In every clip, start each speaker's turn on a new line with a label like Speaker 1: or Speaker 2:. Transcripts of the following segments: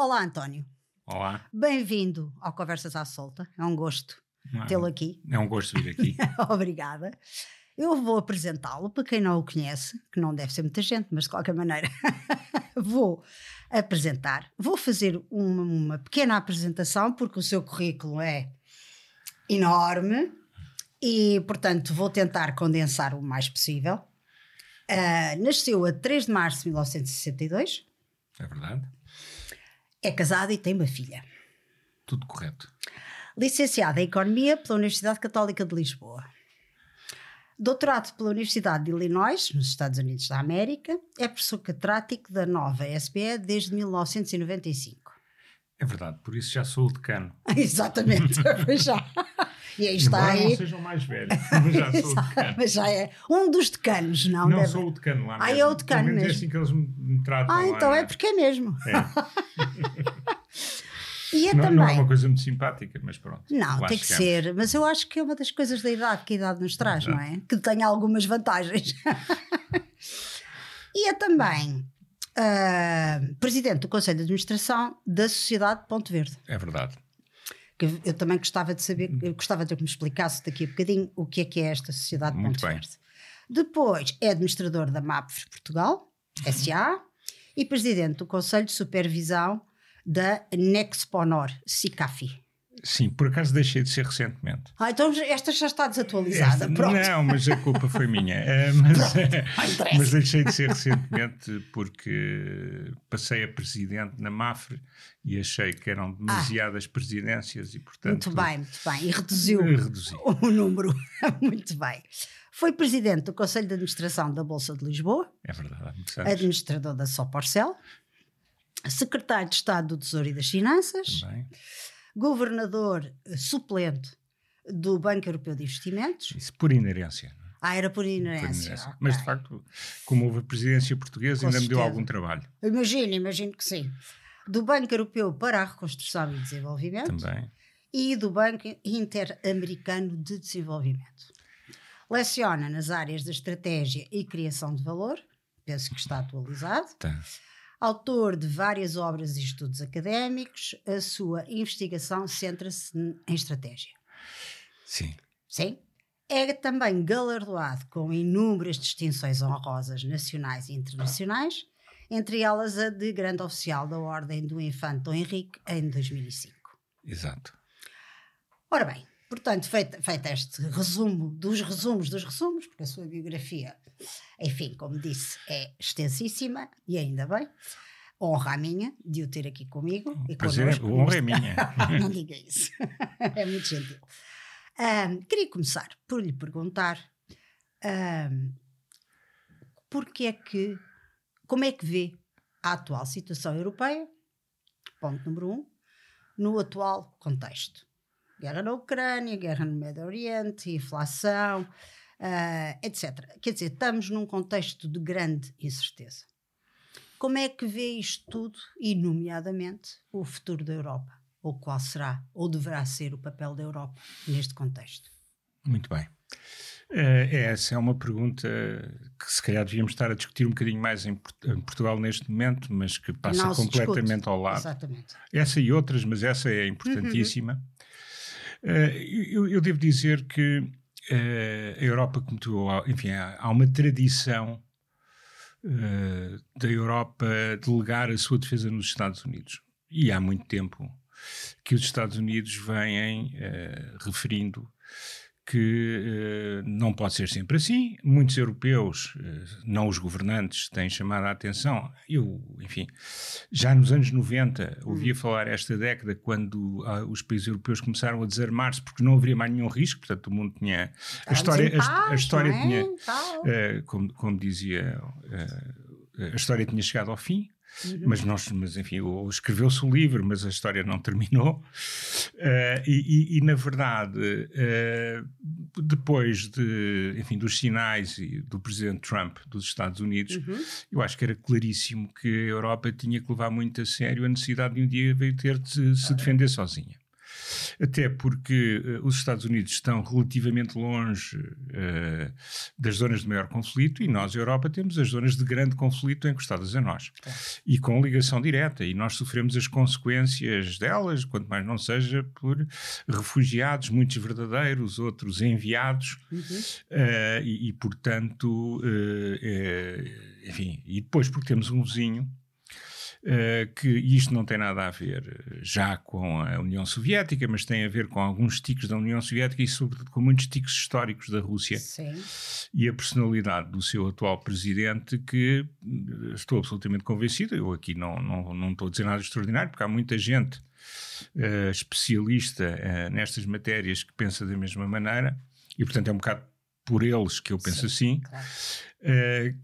Speaker 1: Olá, António.
Speaker 2: Olá.
Speaker 1: Bem-vindo ao Conversas à Solta. É um gosto
Speaker 2: é?
Speaker 1: tê-lo aqui.
Speaker 2: É um gosto vir aqui.
Speaker 1: Obrigada. Eu vou apresentá-lo para quem não o conhece, que não deve ser muita gente, mas de qualquer maneira vou apresentar. Vou fazer uma, uma pequena apresentação, porque o seu currículo é enorme e, portanto, vou tentar condensar o mais possível. Ah, nasceu a 3 de março de 1962,
Speaker 2: é verdade?
Speaker 1: É casado e tem uma filha.
Speaker 2: Tudo correto.
Speaker 1: Licenciada em Economia pela Universidade Católica de Lisboa. Doutorado pela Universidade de Illinois, nos Estados Unidos da América. É professor catedrático da nova SBE desde 1995.
Speaker 2: É verdade, por isso já sou o decano.
Speaker 1: Exatamente, já. E aí está
Speaker 2: Embora não
Speaker 1: aí.
Speaker 2: seja o mais velho, mas já sou o decano.
Speaker 1: Mas já é um dos decanos, não,
Speaker 2: Não
Speaker 1: deve-
Speaker 2: sou o decano lá
Speaker 1: Ah, é o decano
Speaker 2: menos
Speaker 1: mesmo.
Speaker 2: É assim que eles me, tratam
Speaker 1: Ah,
Speaker 2: lá,
Speaker 1: então
Speaker 2: não
Speaker 1: é porque é mesmo.
Speaker 2: É.
Speaker 1: E é
Speaker 2: Não,
Speaker 1: também.
Speaker 2: não é uma coisa muito simpática, mas pronto.
Speaker 1: Não, tem que
Speaker 2: chegamos.
Speaker 1: ser, mas eu acho que é uma das coisas da idade que a idade nos traz, não é? Que tem algumas vantagens. e é também ah, presidente do Conselho de Administração da Sociedade Ponto Verde.
Speaker 2: É verdade.
Speaker 1: Que eu também gostava de saber, gostava de que me explicasse daqui a bocadinho o que é que é esta Sociedade
Speaker 2: Muito
Speaker 1: Ponto
Speaker 2: bem.
Speaker 1: Verde. Depois é administrador da MAPFRE Portugal,
Speaker 2: Uhum.
Speaker 1: SA, e presidente do Conselho de Supervisão da Nexponor, SICAFI.
Speaker 2: Sim, por acaso deixei de ser recentemente.
Speaker 1: Ah, então esta já está desatualizada.
Speaker 2: Esta-
Speaker 1: Pronto.
Speaker 2: Não, mas a culpa foi minha. Eh, mas, eh, mas deixei de ser recentemente porque passei a presidente na Mafre e achei que eram demasiadas presidências e, portanto.
Speaker 1: Ah. Muito bem, muito bem. E reduziu
Speaker 2: eh, Reduzi.
Speaker 1: o número. muito bem. Foi presidente do Conselho de Administração da Bolsa de Lisboa,
Speaker 2: É verdade,
Speaker 1: administrador da Soporcel, secretário de Estado do Tesouro e das Finanças,
Speaker 2: Também.
Speaker 1: Governador eh, suplente do Banco Europeu de Investimentos.
Speaker 2: Isso por inerência. é?
Speaker 1: Ah, era por
Speaker 2: Por
Speaker 1: inerência.
Speaker 2: inerência.
Speaker 1: ok.
Speaker 2: Mas de facto, como houve a presidência portuguesa,
Speaker 1: Com
Speaker 2: ainda me deu
Speaker 1: certeza.
Speaker 2: algum trabalho.
Speaker 1: Imagino, imagino que sim. Do Banco Europeu para a Reconstrução e Desenvolvimento.
Speaker 2: Também.
Speaker 1: e do Banco Interamericano de Desenvolvimento. Leciona nas áreas da estratégia e criação de valor, penso que está atualizado.
Speaker 2: Tá.
Speaker 1: Autor de várias obras e estudos académicos, a sua investigação centra-se em estratégia.
Speaker 2: Sim.
Speaker 1: Sim. É também galardoado com inúmeras distinções honrosas nacionais e internacionais, entre elas a de Grande Oficial da Ordem do Infante Dom Henrique em 2005.
Speaker 2: Exato.
Speaker 1: Ora bem, portanto, feito, feito este resumo dos resumos dos resumos, porque a sua biografia, enfim, como disse, é extensíssima e ainda bem. Honra a minha de o ter aqui comigo. e
Speaker 2: Prazer, honra é minha.
Speaker 1: Não diga isso. é muito gentil. Ahm, queria começar por lhe perguntar ahm, porque é que, como é que vê a atual situação europeia, ponto número um, no atual contexto. Guerra na Ucrânia, guerra no Médio Oriente, inflação, ah, etc. Quer dizer, estamos num contexto de grande incerteza. Como é que vê isto tudo e, nomeadamente, o futuro da Europa? Ou qual será, ou deverá ser o papel da Europa neste contexto?
Speaker 2: Muito bem. Eh, essa é uma pergunta que se calhar devíamos estar a discutir um bocadinho mais em, em Portugal neste momento, mas que passa completamente
Speaker 1: discute.
Speaker 2: ao lado.
Speaker 1: Exatamente.
Speaker 2: Essa e outras, mas essa é importantíssima. Eh, eu, eu devo dizer que eh, a Europa cometeu, enfim, há, uma tradição eh, da Europa delegar a sua defesa nos Estados Unidos. E há muito tempo que os Estados Unidos vêm eh, referindo que eh, não pode ser sempre assim. Muitos europeus, eh, não os governantes, têm chamado a atenção. Eu, enfim, já nos anos 90 ouvia falar esta década quando ah, os países europeus começaram a desarmar-se porque não haveria mais nenhum risco, portanto o mundo tinha... A história, a, a história
Speaker 1: é?
Speaker 2: tinha... Eh, como, como dizia, a história tinha chegado ao fim,
Speaker 1: Uhum.
Speaker 2: mas nós, mas enfim, escreveu-se o livro, mas a história não terminou. Eh, e, e- e, na verdade, eh, depois de, enfim, dos sinais e do presidente Trump dos Estados Unidos,
Speaker 1: Uhum.
Speaker 2: eu acho que era claríssimo que a Europa tinha que levar muito a sério a necessidade de um dia ter de se defender sozinha. Até porque uh, os Estados Unidos estão relativamente longe uh, das zonas de maior conflito e nós, Europa, temos as zonas de grande conflito encostadas a nós claro. e com ligação direta, e nós sofremos as consequências delas, quanto mais não seja por refugiados, muitos verdadeiros, outros enviados, uhum. uh, e, e, portanto, enfim, e depois porque temos um vizinho Uh, que isto não tem nada a ver eh, já com a União Soviética, mas tem a ver com alguns tiques da União Soviética e, sobretudo, com muitos tiques históricos da Rússia
Speaker 1: Sim.
Speaker 2: e a personalidade do seu atual presidente, que eh, estou absolutamente convencido. Eu aqui não, não, não estou a dizer nada extraordinário, porque há muita gente uh, especialista uh, nestas matérias que pensa da mesma maneira e, portanto, é um bocado por eles que eu penso Sim, assim. Claro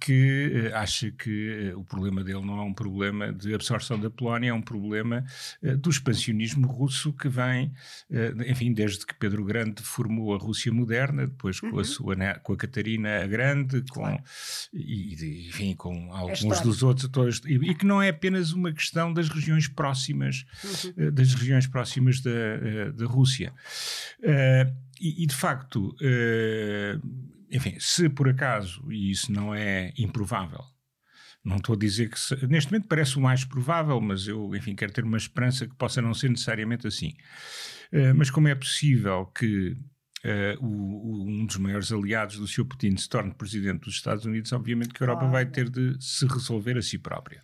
Speaker 2: que uh, acha que uh, o problema dele não é um problema de absorção da Polónia, é um problema do expansionismo russo que vem, enfim, desde que Pedro Grande formou a Rússia moderna, depois com, a, uhum. sua, com a Catarina a Grande, com, claro. e, enfim, com alguns dos outros, todos, e, e, que não é apenas uma questão das regiões próximas, uhum. das regiões próximas da, da Rússia. E, e, de facto, uh, enfim, se por acaso, e isso não é improvável, não estou a dizer que. Se, neste momento parece o mais provável, mas eu, enfim, quero ter uma esperança que possa não ser necessariamente assim. Uh, mas como é possível que uh, o, o, um dos maiores aliados do Sr. Putin se torne presidente dos Estados Unidos, obviamente que a Europa vai ter de se resolver a si própria.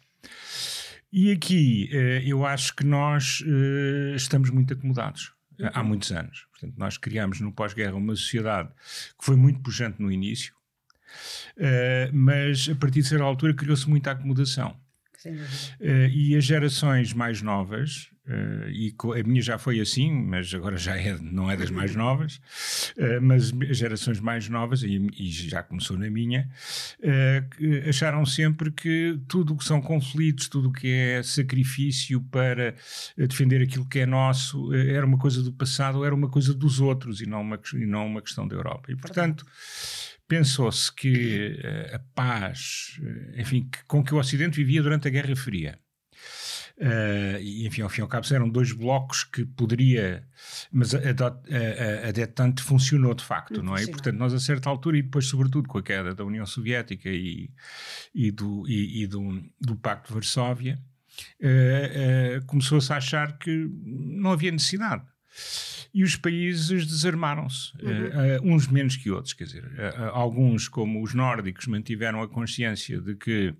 Speaker 2: E aqui uh, eu acho que nós estamos muito acomodados. Há muitos anos. Portanto, nós criamos no pós-guerra uma sociedade que foi muito pujante no início, uh, mas a partir de certa altura criou-se muita acomodação. Uh, e as gerações mais novas, uh, e a minha já foi assim, mas agora já é, não é das mais novas, uh, mas as gerações mais novas, e, e já começou na minha, acharam sempre que tudo o que são conflitos, tudo o que é sacrifício para defender aquilo que é nosso, era uma coisa do passado, era uma coisa dos outros e não uma, e não uma questão da Europa. E, portanto pensou-se que uh, a paz, uh, enfim, que, com que o Ocidente vivia durante a Guerra Fria, Uh, e enfim, ao fim e ao cabo eram dois blocos que poderia, mas a, a, a, a detente funcionou de facto, não é? E, portanto, nós a certa altura, e depois sobretudo com a queda da União Soviética e, e, do, e, e do, do Pacto de Varsóvia, uh, uh, começou-se a achar que não havia necessidade e os países desarmaram-se, uhum. uh, uns menos que outros, quer dizer, uh, alguns, como os nórdicos, mantiveram a consciência de que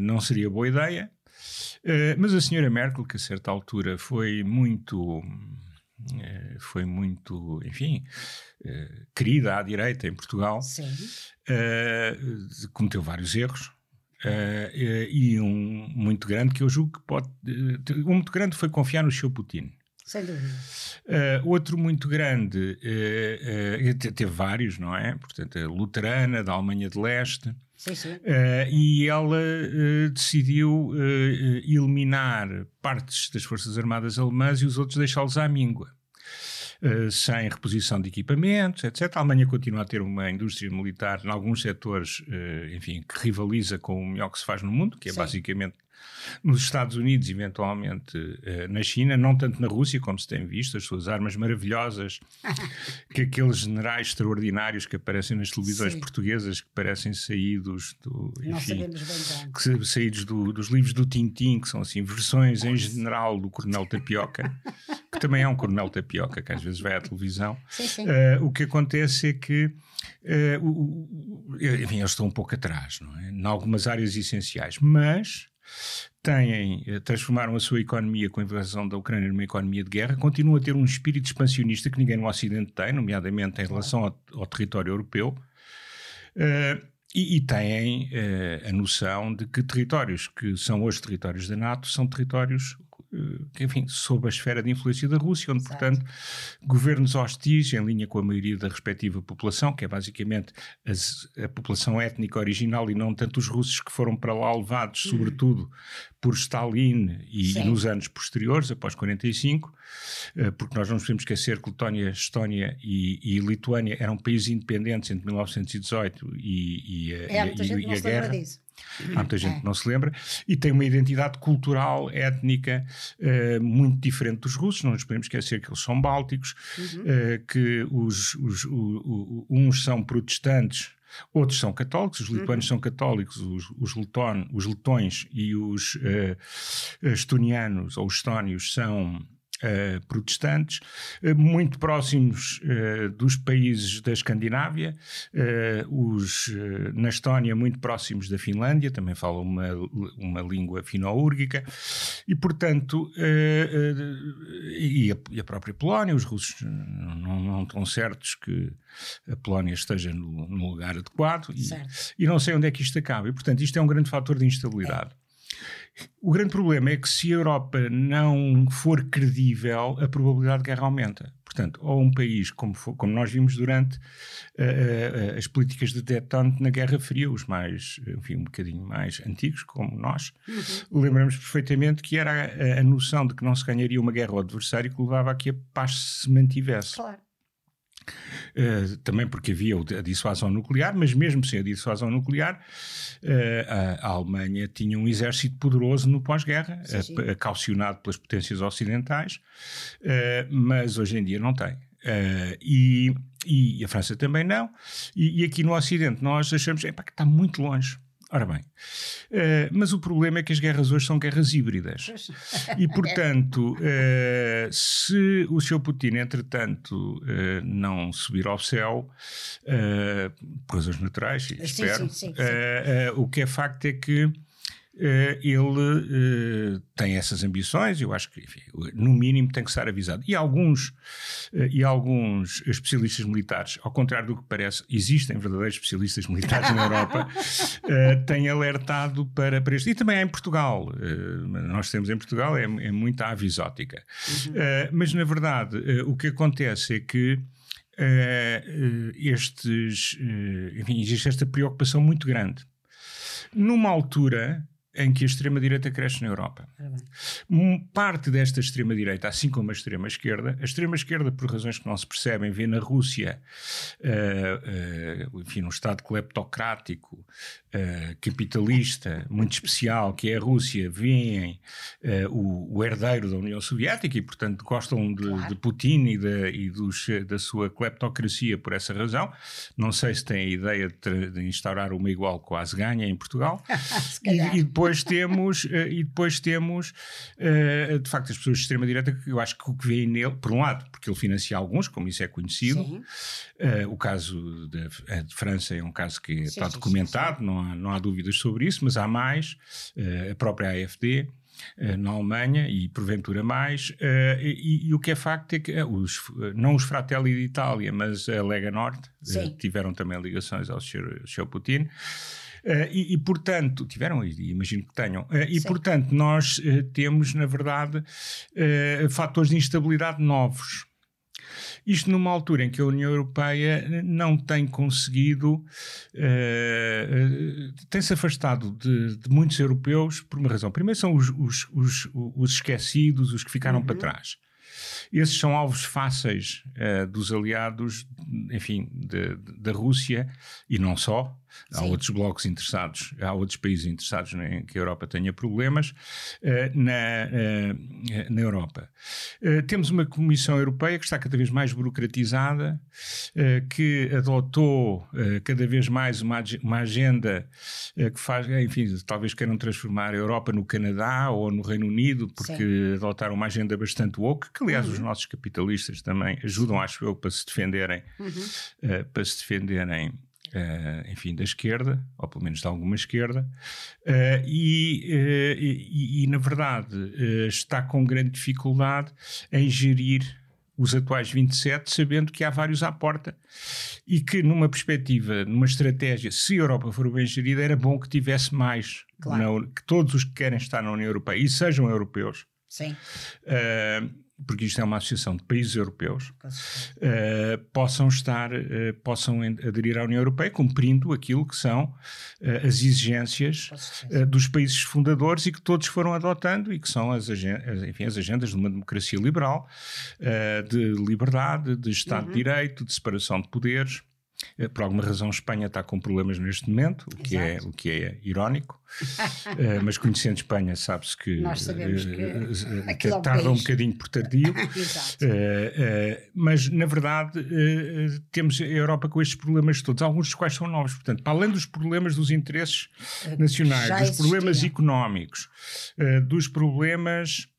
Speaker 2: não seria boa ideia, mas a senhora Merkel, que a certa altura foi muito, foi muito, enfim, querida à direita em Portugal, cometeu vários erros. Uh, e um muito grande que eu julgo que pode. Uh, um muito grande foi confiar no seu Putin.
Speaker 1: Sem dúvida.
Speaker 2: Uh, outro muito grande, uh, uh, teve vários, não é? Portanto, a luterana da Alemanha de Leste.
Speaker 1: Sim, sim.
Speaker 2: e ela decidiu eliminar partes das Forças Armadas Alemãs e os outros deixá-los à míngua. Uh, sem reposição de equipamentos, etc. A Alemanha continua a ter uma indústria militar, em alguns setores, uh, enfim, que rivaliza com o melhor que se faz no mundo, que é Sim. basicamente nos Estados Unidos, eventualmente uh, na China, não tanto na Rússia, como se tem visto, as suas armas maravilhosas, que aqueles generais extraordinários que aparecem nas televisões Sim. portuguesas, que parecem saídos do. Enfim, que, saídos do, dos livros do Tintim, que são assim versões em general do Coronel Tapioca, que também é um Coronel Tapioca, que às vezes vai à televisão.
Speaker 1: Sim, sim. Uh,
Speaker 2: o que acontece é que. Uh, enfim, eles estão um pouco atrás, não é? Em algumas áreas essenciais, mas têm, eh, transformaram a sua economia com a invasão da Ucrânia numa economia de guerra, continuam a ter um espírito expansionista que ninguém no Ocidente tem, nomeadamente em relação ao, ao território europeu, uh, e, e, têm uh, a noção de que territórios que são hoje territórios da NATO são territórios enfim, sob a esfera de influência da Rússia, onde, Exato. portanto, governos hostis, em linha com a maioria da respectiva população, que é basicamente as, a população étnica original e não tanto os russos que foram para lá levados, uhum. sobretudo por Stalin e, e, nos anos posteriores, após 45, eh, porque nós não nos podemos esquecer que Letónia, Estónia e, e, Lituânia eram países independentes entre 1918 e, e,
Speaker 1: é, e, e a guerra. Disso.
Speaker 2: Há muita gente que não se lembra, e tem uma identidade cultural, étnica, uh, muito diferente dos russos. Não nos podemos esquecer que eles são bálticos, uhum. uh, que os, os, o, o, uns são protestantes. Outros são católicos, os lituanos uhum. são católicos, os, os, leton, os letões e os uh, estonianos ou estónios são Uh, protestantes, uh, muito próximos uh, dos países da Escandinávia, os, na Estónia muito próximos da Finlândia, também falam uma, uma língua fino-úrgica, e portanto, e a, e, a, própria Polónia, os russos não, não estão certos que a Polónia esteja no, no lugar adequado, e, e, não sei onde é que isto acaba, e portanto isto é um grande fator de instabilidade. É. O grande problema é que se a Europa não for credível, a probabilidade de guerra aumenta. Portanto, ou um país, como, como nós vimos durante uh, uh, as políticas de detente na Guerra Fria, os mais, enfim, um bocadinho mais antigos, como nós, uhum. lembramos perfeitamente que era a, a, noção de que não se ganharia uma guerra ao adversário que levava a que a paz se mantivesse. Claro. Uh, também porque havia a dissuasão nuclear, mas mesmo sem a dissuasão nuclear, uh, a, a, Alemanha tinha um exército poderoso no pós-guerra, uh, calcionado pelas potências ocidentais, mas hoje em dia não tem. E, e, a França também não. E, e aqui no Ocidente nós achamos que está muito longe. Ora bem, uh, mas o problema é que as guerras hoje são guerras híbridas. E, portanto, uh, se o Sr. Putin, entretanto, uh, não subir ao céu, por razões naturais, espero, sim, sim, sim, o que é facto é que ele uh, tem essas ambições, eu acho que, enfim, no mínimo, tem que estar avisado. E alguns, uh, e alguns especialistas militares, ao contrário do que parece, existem verdadeiros especialistas militares na Europa, têm alertado para, para isto. E também há em Portugal. nós temos em Portugal, é, é muita avisótica. Uhum. mas, na verdade, o que acontece é que estes, enfim, existe esta preocupação muito grande numa altura em que a extrema-direita cresce na Europa. Parte desta extrema-direita, assim como a extrema-esquerda, a extrema-esquerda, por razões que não se percebem, vê na Rússia, uh, uh, enfim, um Estado cleptocrático, uh, capitalista, muito especial, que é a Rússia, veem o, o, herdeiro da União Soviética e, portanto, gostam de, claro. de Putin e, de, e dos, da sua cleptocracia por essa razão. Não sei se tem a ideia de, de instaurar uma igual quase ganha em Portugal. e, e depois temos, uh, e depois temos uh, de facto, as pessoas de extrema-direita que eu acho que o que veem nele, por um lado, porque ele financia alguns, como isso é conhecido, uh, o caso de, de, França é um caso que sim, está documentado, sim, sim. Não, há, não há dúvidas sobre isso, mas há mais, a própria AFD. na Alemanha e porventura mais, e, e, o que é facto é que os, não os Fratelli d'Italia, mas a Lega Norte tiveram também ligações ao Sr. Putin. Uh, e, e, portanto, tiveram, e imagino que tenham, uh, e Sim. portanto, nós uh, temos, na verdade, fatores de instabilidade novos. Isto numa altura em que a União Europeia não tem conseguido, tem-se afastado de, de, muitos europeus por uma razão. Primeiro são os, os, os, os esquecidos, os que ficaram uhum. para trás. Esses são alvos fáceis uh, dos aliados, enfim, da Rússia e não só. Há Sim. outros blocos interessados, há outros países interessados em que a Europa tenha problemas uh, na, uh, na Europa. Uh, temos uma Comissão Europeia que está cada vez mais burocratizada, que adotou cada vez mais uma, uma agenda que faz, enfim, talvez queiram transformar a Europa no Canadá ou no Reino Unido, porque Sim. adotaram uma agenda bastante woke, que aliás uhum. os nossos capitalistas também ajudam, acho eu, para se defenderem, uhum. para se defenderem Uh, enfim, da esquerda, ou pelo menos de alguma esquerda, uh, e, uh, e, e, na verdade está com grande dificuldade em gerir os atuais 27, sabendo que há vários à porta e que numa perspectiva, numa estratégia, se a Europa for bem gerida, era bom que tivesse mais, claro. na, que todos os que querem estar na União Europeia e sejam europeus.
Speaker 1: Sim
Speaker 2: porque isto é uma associação de países europeus, uh, possam estar, uh, possam aderir à União Europeia cumprindo aquilo que são uh, as exigências dos países fundadores e que todos foram adotando e que são as, agendas, enfim, as agendas de uma democracia liberal, de liberdade, de Estado uhum. de Direito, de separação de poderes. Eh, por alguma razão, Espanha está com problemas neste momento, o que, é, o que é irónico. uh, mas conhecendo Espanha, sabe-se que,
Speaker 1: sabemos que, uh,
Speaker 2: que tarda um bocadinho por tardio. mas, na verdade, temos a Europa com estes problemas todos, alguns dos quais são novos. Portanto, para além dos problemas dos interesses nacionais, dos problemas económicos, dos problemas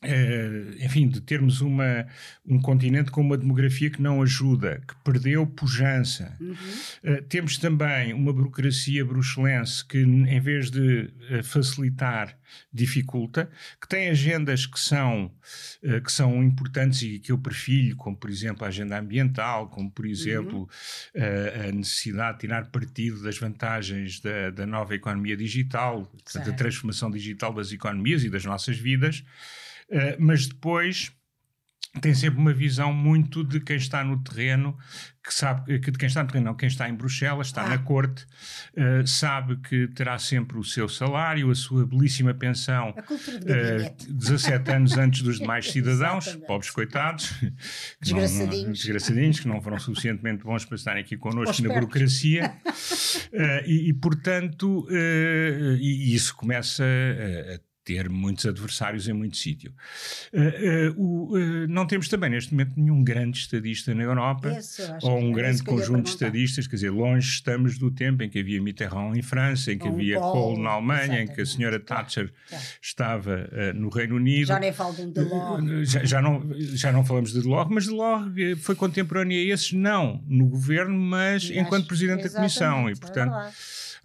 Speaker 2: Uh, enfim, de termos uma, um continente com uma demografia que não ajuda, que perdeu pujança. Uhum. Uh, temos também uma burocracia bruxelense que, em vez de uh, facilitar, dificulta, que tem agendas que são, que são importantes e que eu perfilho, como por exemplo a agenda ambiental, como por exemplo uhum. a necessidade de tirar partido das vantagens da, da nova economia digital, da transformação digital das economias e das nossas vidas. Uh, mas depois tem sempre uma visão muito de quem está no terreno, que sabe que de quem está no terreno, não, quem está em Bruxelas, está ah. na corte, uh, sabe que terá sempre o seu salário, a sua belíssima pensão,
Speaker 1: uh,
Speaker 2: 17 anos antes dos demais cidadãos, pobres coitados,
Speaker 1: desgraçadinhos.
Speaker 2: Não, desgraçadinhos, que não foram suficientemente bons para estarem aqui connosco na burocracia, uh, e, e, portanto, e, e isso começa a ter muitos adversários em muito sítio. Uh, uh, não temos também neste momento nenhum grande estadista na Europa,
Speaker 1: Isso,
Speaker 2: ou um grande conjunto de estadistas, quer dizer, longe estamos do tempo em que havia Mitterrand em França, em que havia Kohl na Alemanha, exatamente. em que a senhora Thatcher estava no Reino Unido.
Speaker 1: Já nem falo de Delors.
Speaker 2: Já, já, não, já não falamos de Delors, mas Delors foi contemporâneo a esses, não no governo, mas, mas enquanto Presidente da Comissão. E, portanto, é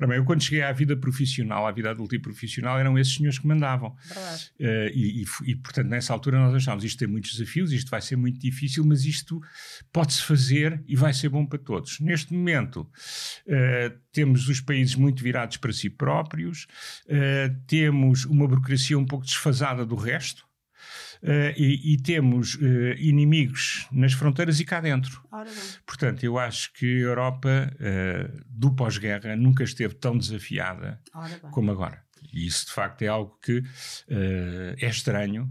Speaker 2: Ora eu quando cheguei à vida profissional, à vida adulta e profissional, eram esses senhores que mandavam. Uh, e, e, e, portanto, nessa altura nós achávamos isto tem muitos desafios, isto vai ser muito difícil, mas isto pode-se fazer e vai ser bom para todos. Neste momento, uh, temos os países muito virados para si próprios, uh, temos uma burocracia um pouco desfasada do resto. Uh, e, e, temos uh, inimigos nas fronteiras e cá dentro. Portanto, eu acho que a Europa uh, do pós-guerra nunca esteve tão desafiada como agora. E isso, de facto, é algo que é estranho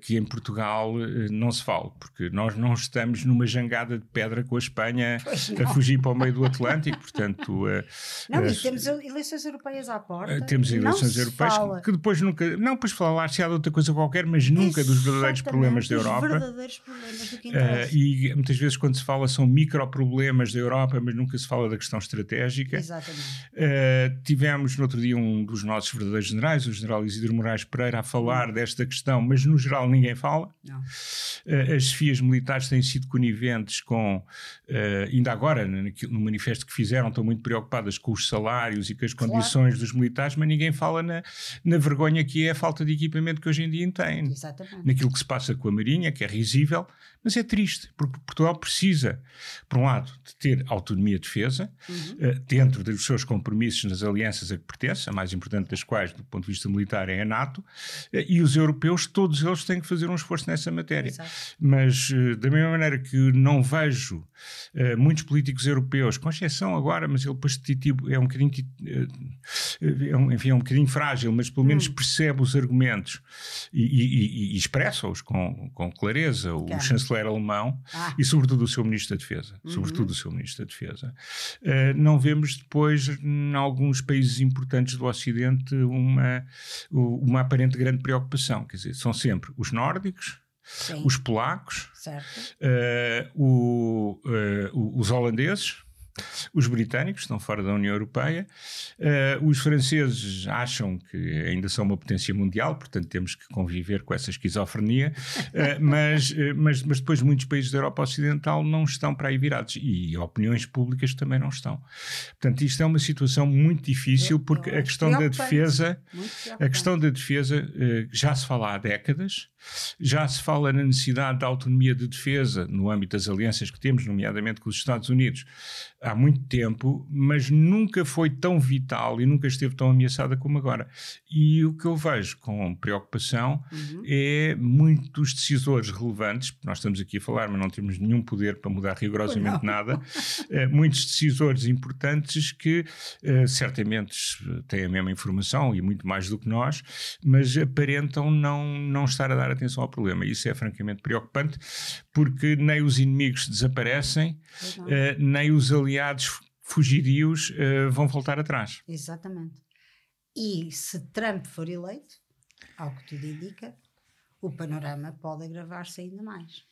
Speaker 2: que em Portugal uh, não se fale, porque nós não estamos numa jangada de pedra com a Espanha a fugir para o meio do Atlântico, portanto...
Speaker 1: Uh, não, e temos eleições europeias à porta.
Speaker 2: temos eleições europeias que, que, depois nunca... Não, depois falar-se há de outra coisa qualquer, mas nunca Exatamente, dos verdadeiros problemas da Europa.
Speaker 1: verdadeiros problemas do que
Speaker 2: E muitas vezes quando se fala são microproblemas da Europa, mas nunca se fala da questão estratégica.
Speaker 1: Exatamente.
Speaker 2: tivemos no outro dia um dos nossos verdadeiros generais, o general Isidro Moraes Pereira, a falar hum. desta questão mas no geral ninguém fala. Uh, as chefias militares têm sido coniventes com, uh, ainda agora, no, no, manifesto que fizeram, estão muito preocupadas com os salários e com as claro. condições dos militares, mas ninguém fala na, na vergonha que é a falta de equipamento que hoje em dia tem.
Speaker 1: Exatamente.
Speaker 2: Naquilo que se passa com a Marinha, que é risível, mas é triste, porque Portugal precisa, por um lado, de ter autonomia de defesa, uhum. uh, dentro dos seus compromissos nas alianças a que pertence, a mais importante das quais, do ponto de vista militar, é a NATO, e os europeus, todos eles têm que fazer um esforço nessa matéria.
Speaker 1: Exato.
Speaker 2: Mas, uh, da mesma maneira que não vejo muitos políticos europeus, com exceção agora, mas ele depois é um bocadinho, é um, enfim, é um bocadinho frágil, mas pelo menos uhum. percebe os argumentos e, e, e expressa-os com, com clareza. O chanceler chanceler alemão ah. e, sobretudo, o seu ministro da Defesa. Uhum. Sobretudo o seu ministro da Defesa. Uh, não vemos depois, em alguns países importantes do Ocidente, uma, uma aparente grande preocupação. Quer dizer, são sempre os nórdicos, Sim. os polacos, uh, o, uh, os holandeses os britânicos estão fora da União Europeia, uh, os franceses acham que ainda são uma potência mundial, portanto temos que conviver com essa esquizofrenia, uh, mas, uh, mas, mas depois muitos países da Europa Ocidental não estão para aí virados. E opiniões públicas também não estão. Portanto, isto é uma situação muito difícil porque a questão da defesa, a questão da defesa já se fala há décadas. Já se fala na necessidade da autonomia de defesa no âmbito das alianças que temos, nomeadamente com os Estados Unidos, há muito tempo, mas nunca foi tão vital e nunca esteve tão ameaçada como agora. E o que eu vejo com preocupação uhum. é muitos decisores relevantes, nós estamos aqui a falar, mas não temos nenhum poder para mudar rigorosamente nada, é, muitos decisores importantes que é, certamente têm a mesma informação e muito mais do que nós, mas aparentam não, não estar a dar atenção ao problema. Isso é francamente preocupante, porque nem os inimigos desaparecem, uh, nem os aliados fugidios uh, vão voltar atrás.
Speaker 1: Exatamente. E se Trump for eleito, ao que tudo indica, o panorama pode agravar-se ainda mais.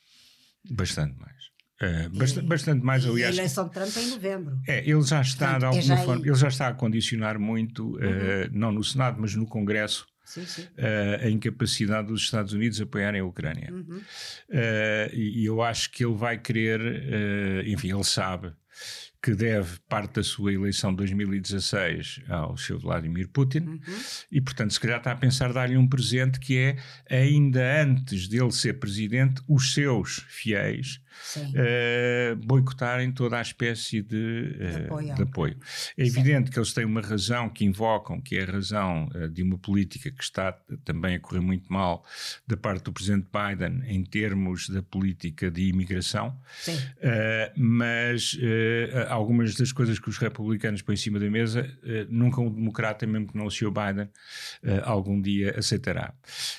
Speaker 2: Bastante mais. Uh, bastante, bastante, mais, aliás.
Speaker 1: a eleição de Trump é em novembro.
Speaker 2: É, ele já está, Portanto, de alguma é forma, ele já está a condicionar muito, uhum. uh, não no Senado, mas no Congresso,
Speaker 1: sim, sim.
Speaker 2: Uh, a incapacidade dos Estados Unidos apoiarem a Ucrânia. Uhum. Uh, e, eu acho que ele vai querer, uh, enfim, ele sabe que deve parte da sua eleição de 2016 ao seu Vladimir Putin uhum. e, portanto, se calhar está a pensar dar-lhe um presente que é, ainda antes dele ser presidente, os seus fiéis uh, boicotarem toda a espécie de, uh, apoio. de apoio. É evidente Sim. que eles têm uma razão que invocam, que é a razão uh, de uma política que está também a correr muito mal da parte do presidente Biden em termos da política de imigração, mas algumas das coisas que os republicanos põem em cima da mesa, nunca um democrata, mesmo que não o Sr. Biden, algum dia aceitará.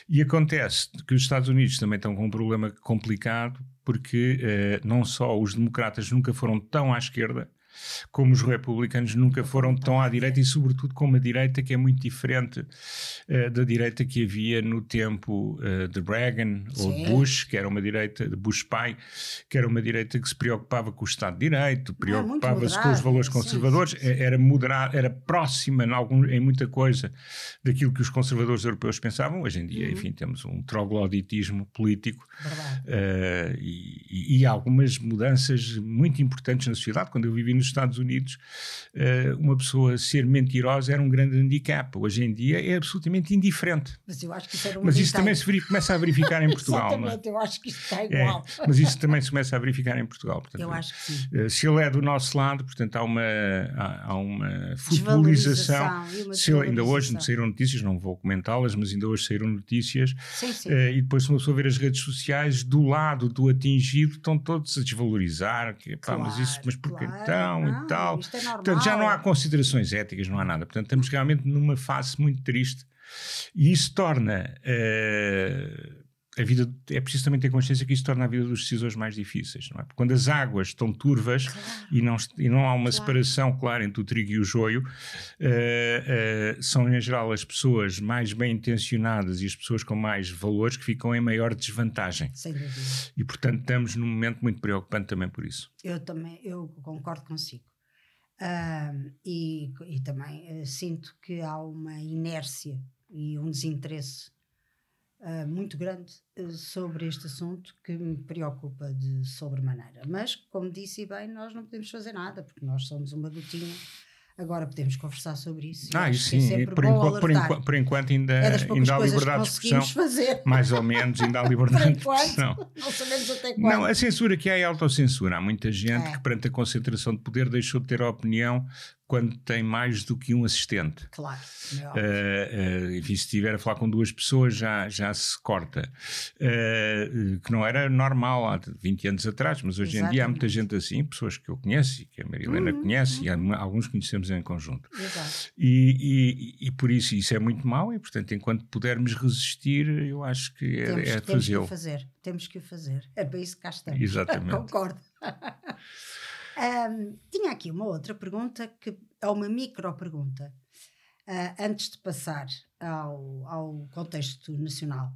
Speaker 2: E acontece que os Estados Unidos também estão com um problema complicado porque eh, não só os democratas nunca foram tão à esquerda, como os republicanos nunca foram tão à direita e, sobretudo, com uma direita que é muito diferente uh, da direita que havia no tempo uh, de Reagan Sim. ou de Bush, que era uma direita, de Bush pai, que era uma direita que se preocupava com o Estado de Direito, preocupava-se com os valores conservadores, sim, sim. era moderada, era próxima em, algum, em muita coisa daquilo que os conservadores europeus pensavam. Hoje em dia, uhum. enfim, temos um trogloditismo político uh, e, e, algumas mudanças muito importantes na sociedade. Quando eu vivi nos Estados Unidos, uh, uma pessoa ser mentirosa era um grande handicap. Hoje em dia é absolutamente indiferente.
Speaker 1: Mas eu acho que isso era um
Speaker 2: Mas isso também se começa a verificar em Portugal.
Speaker 1: É? Exatamente, eu acho que isso está é, igual.
Speaker 2: É, mas isso também se começa a verificar em Portugal.
Speaker 1: Portanto, eu acho que sim.
Speaker 2: Uh, se ele é do nosso lado, portanto há uma, há, há uma futebolização. Se ele, ainda hoje saíram notícias, não vou comentá-las, mas ainda hoje saíram notícias.
Speaker 1: Sim, sim.
Speaker 2: Uh, e depois, se uma pessoa ver as redes sociais, do lado do atingido, estão todos a desvalorizar. Que, pá, claro, mas isso, mas porquê claro. então?
Speaker 1: Não,
Speaker 2: e tal.
Speaker 1: Isto é normal.
Speaker 2: Portanto, já não há considerações éticas, não há nada. Portanto, estamos realmente numa fase muito triste e isso torna uh, a vida. É preciso também ter consciência que isso torna a vida dos decisores mais difíceis, não é? Porque quando as águas estão turvas claro. e, não, e não há uma claro. separação clara entre o trigo e o joio, uh, uh, são em geral as pessoas mais bem intencionadas e as pessoas com mais valores que ficam em maior desvantagem.
Speaker 1: Sem dúvida.
Speaker 2: E portanto estamos num momento muito preocupante também por isso.
Speaker 1: Eu também, eu concordo consigo. Uh, e, e, também uh, sinto que há uma inércia e um desinteresse uh, muito grande eh, sobre este assunto que me preocupa de sobremaneira. Mas, como disse bem, nós não podemos fazer nada, porque nós somos uma gotinha Agora podemos conversar sobre isso.
Speaker 2: Ah, isso é sim, por, enquanto, por, enquanto, por, enquanto, ainda, é ainda há liberdade de expressão.
Speaker 1: Fazer.
Speaker 2: Mais ou menos, ainda há liberdade de expressão.
Speaker 1: Não sabemos até quando.
Speaker 2: Não, a censura que há é a autocensura. Há muita gente é. que, perante a concentração de poder, deixou de ter a opinião quando tem mais do que um assistente.
Speaker 1: Claro.
Speaker 2: Uh, uh, enfim, se estiver a falar com duas pessoas, já, já se corta. Uh, que não era normal há 20 anos atrás, mas hoje Exatamente. em dia há muita gente assim, pessoas que eu conheço e que a Marilena uhum, conhece e alguns conhecemos em conjunto.
Speaker 1: Exato.
Speaker 2: E, e, e, por isso isso é muito mau e, portanto, enquanto pudermos resistir, eu acho que é, temos, é fazê-lo.
Speaker 1: Temos que o fazer, temos que o fazer. É para isso que cá estamos.
Speaker 2: Exatamente.
Speaker 1: Concordo. Um, tinha aqui uma outra pergunta, que é uma micro pergunta, uh, antes de passar ao, ao contexto nacional,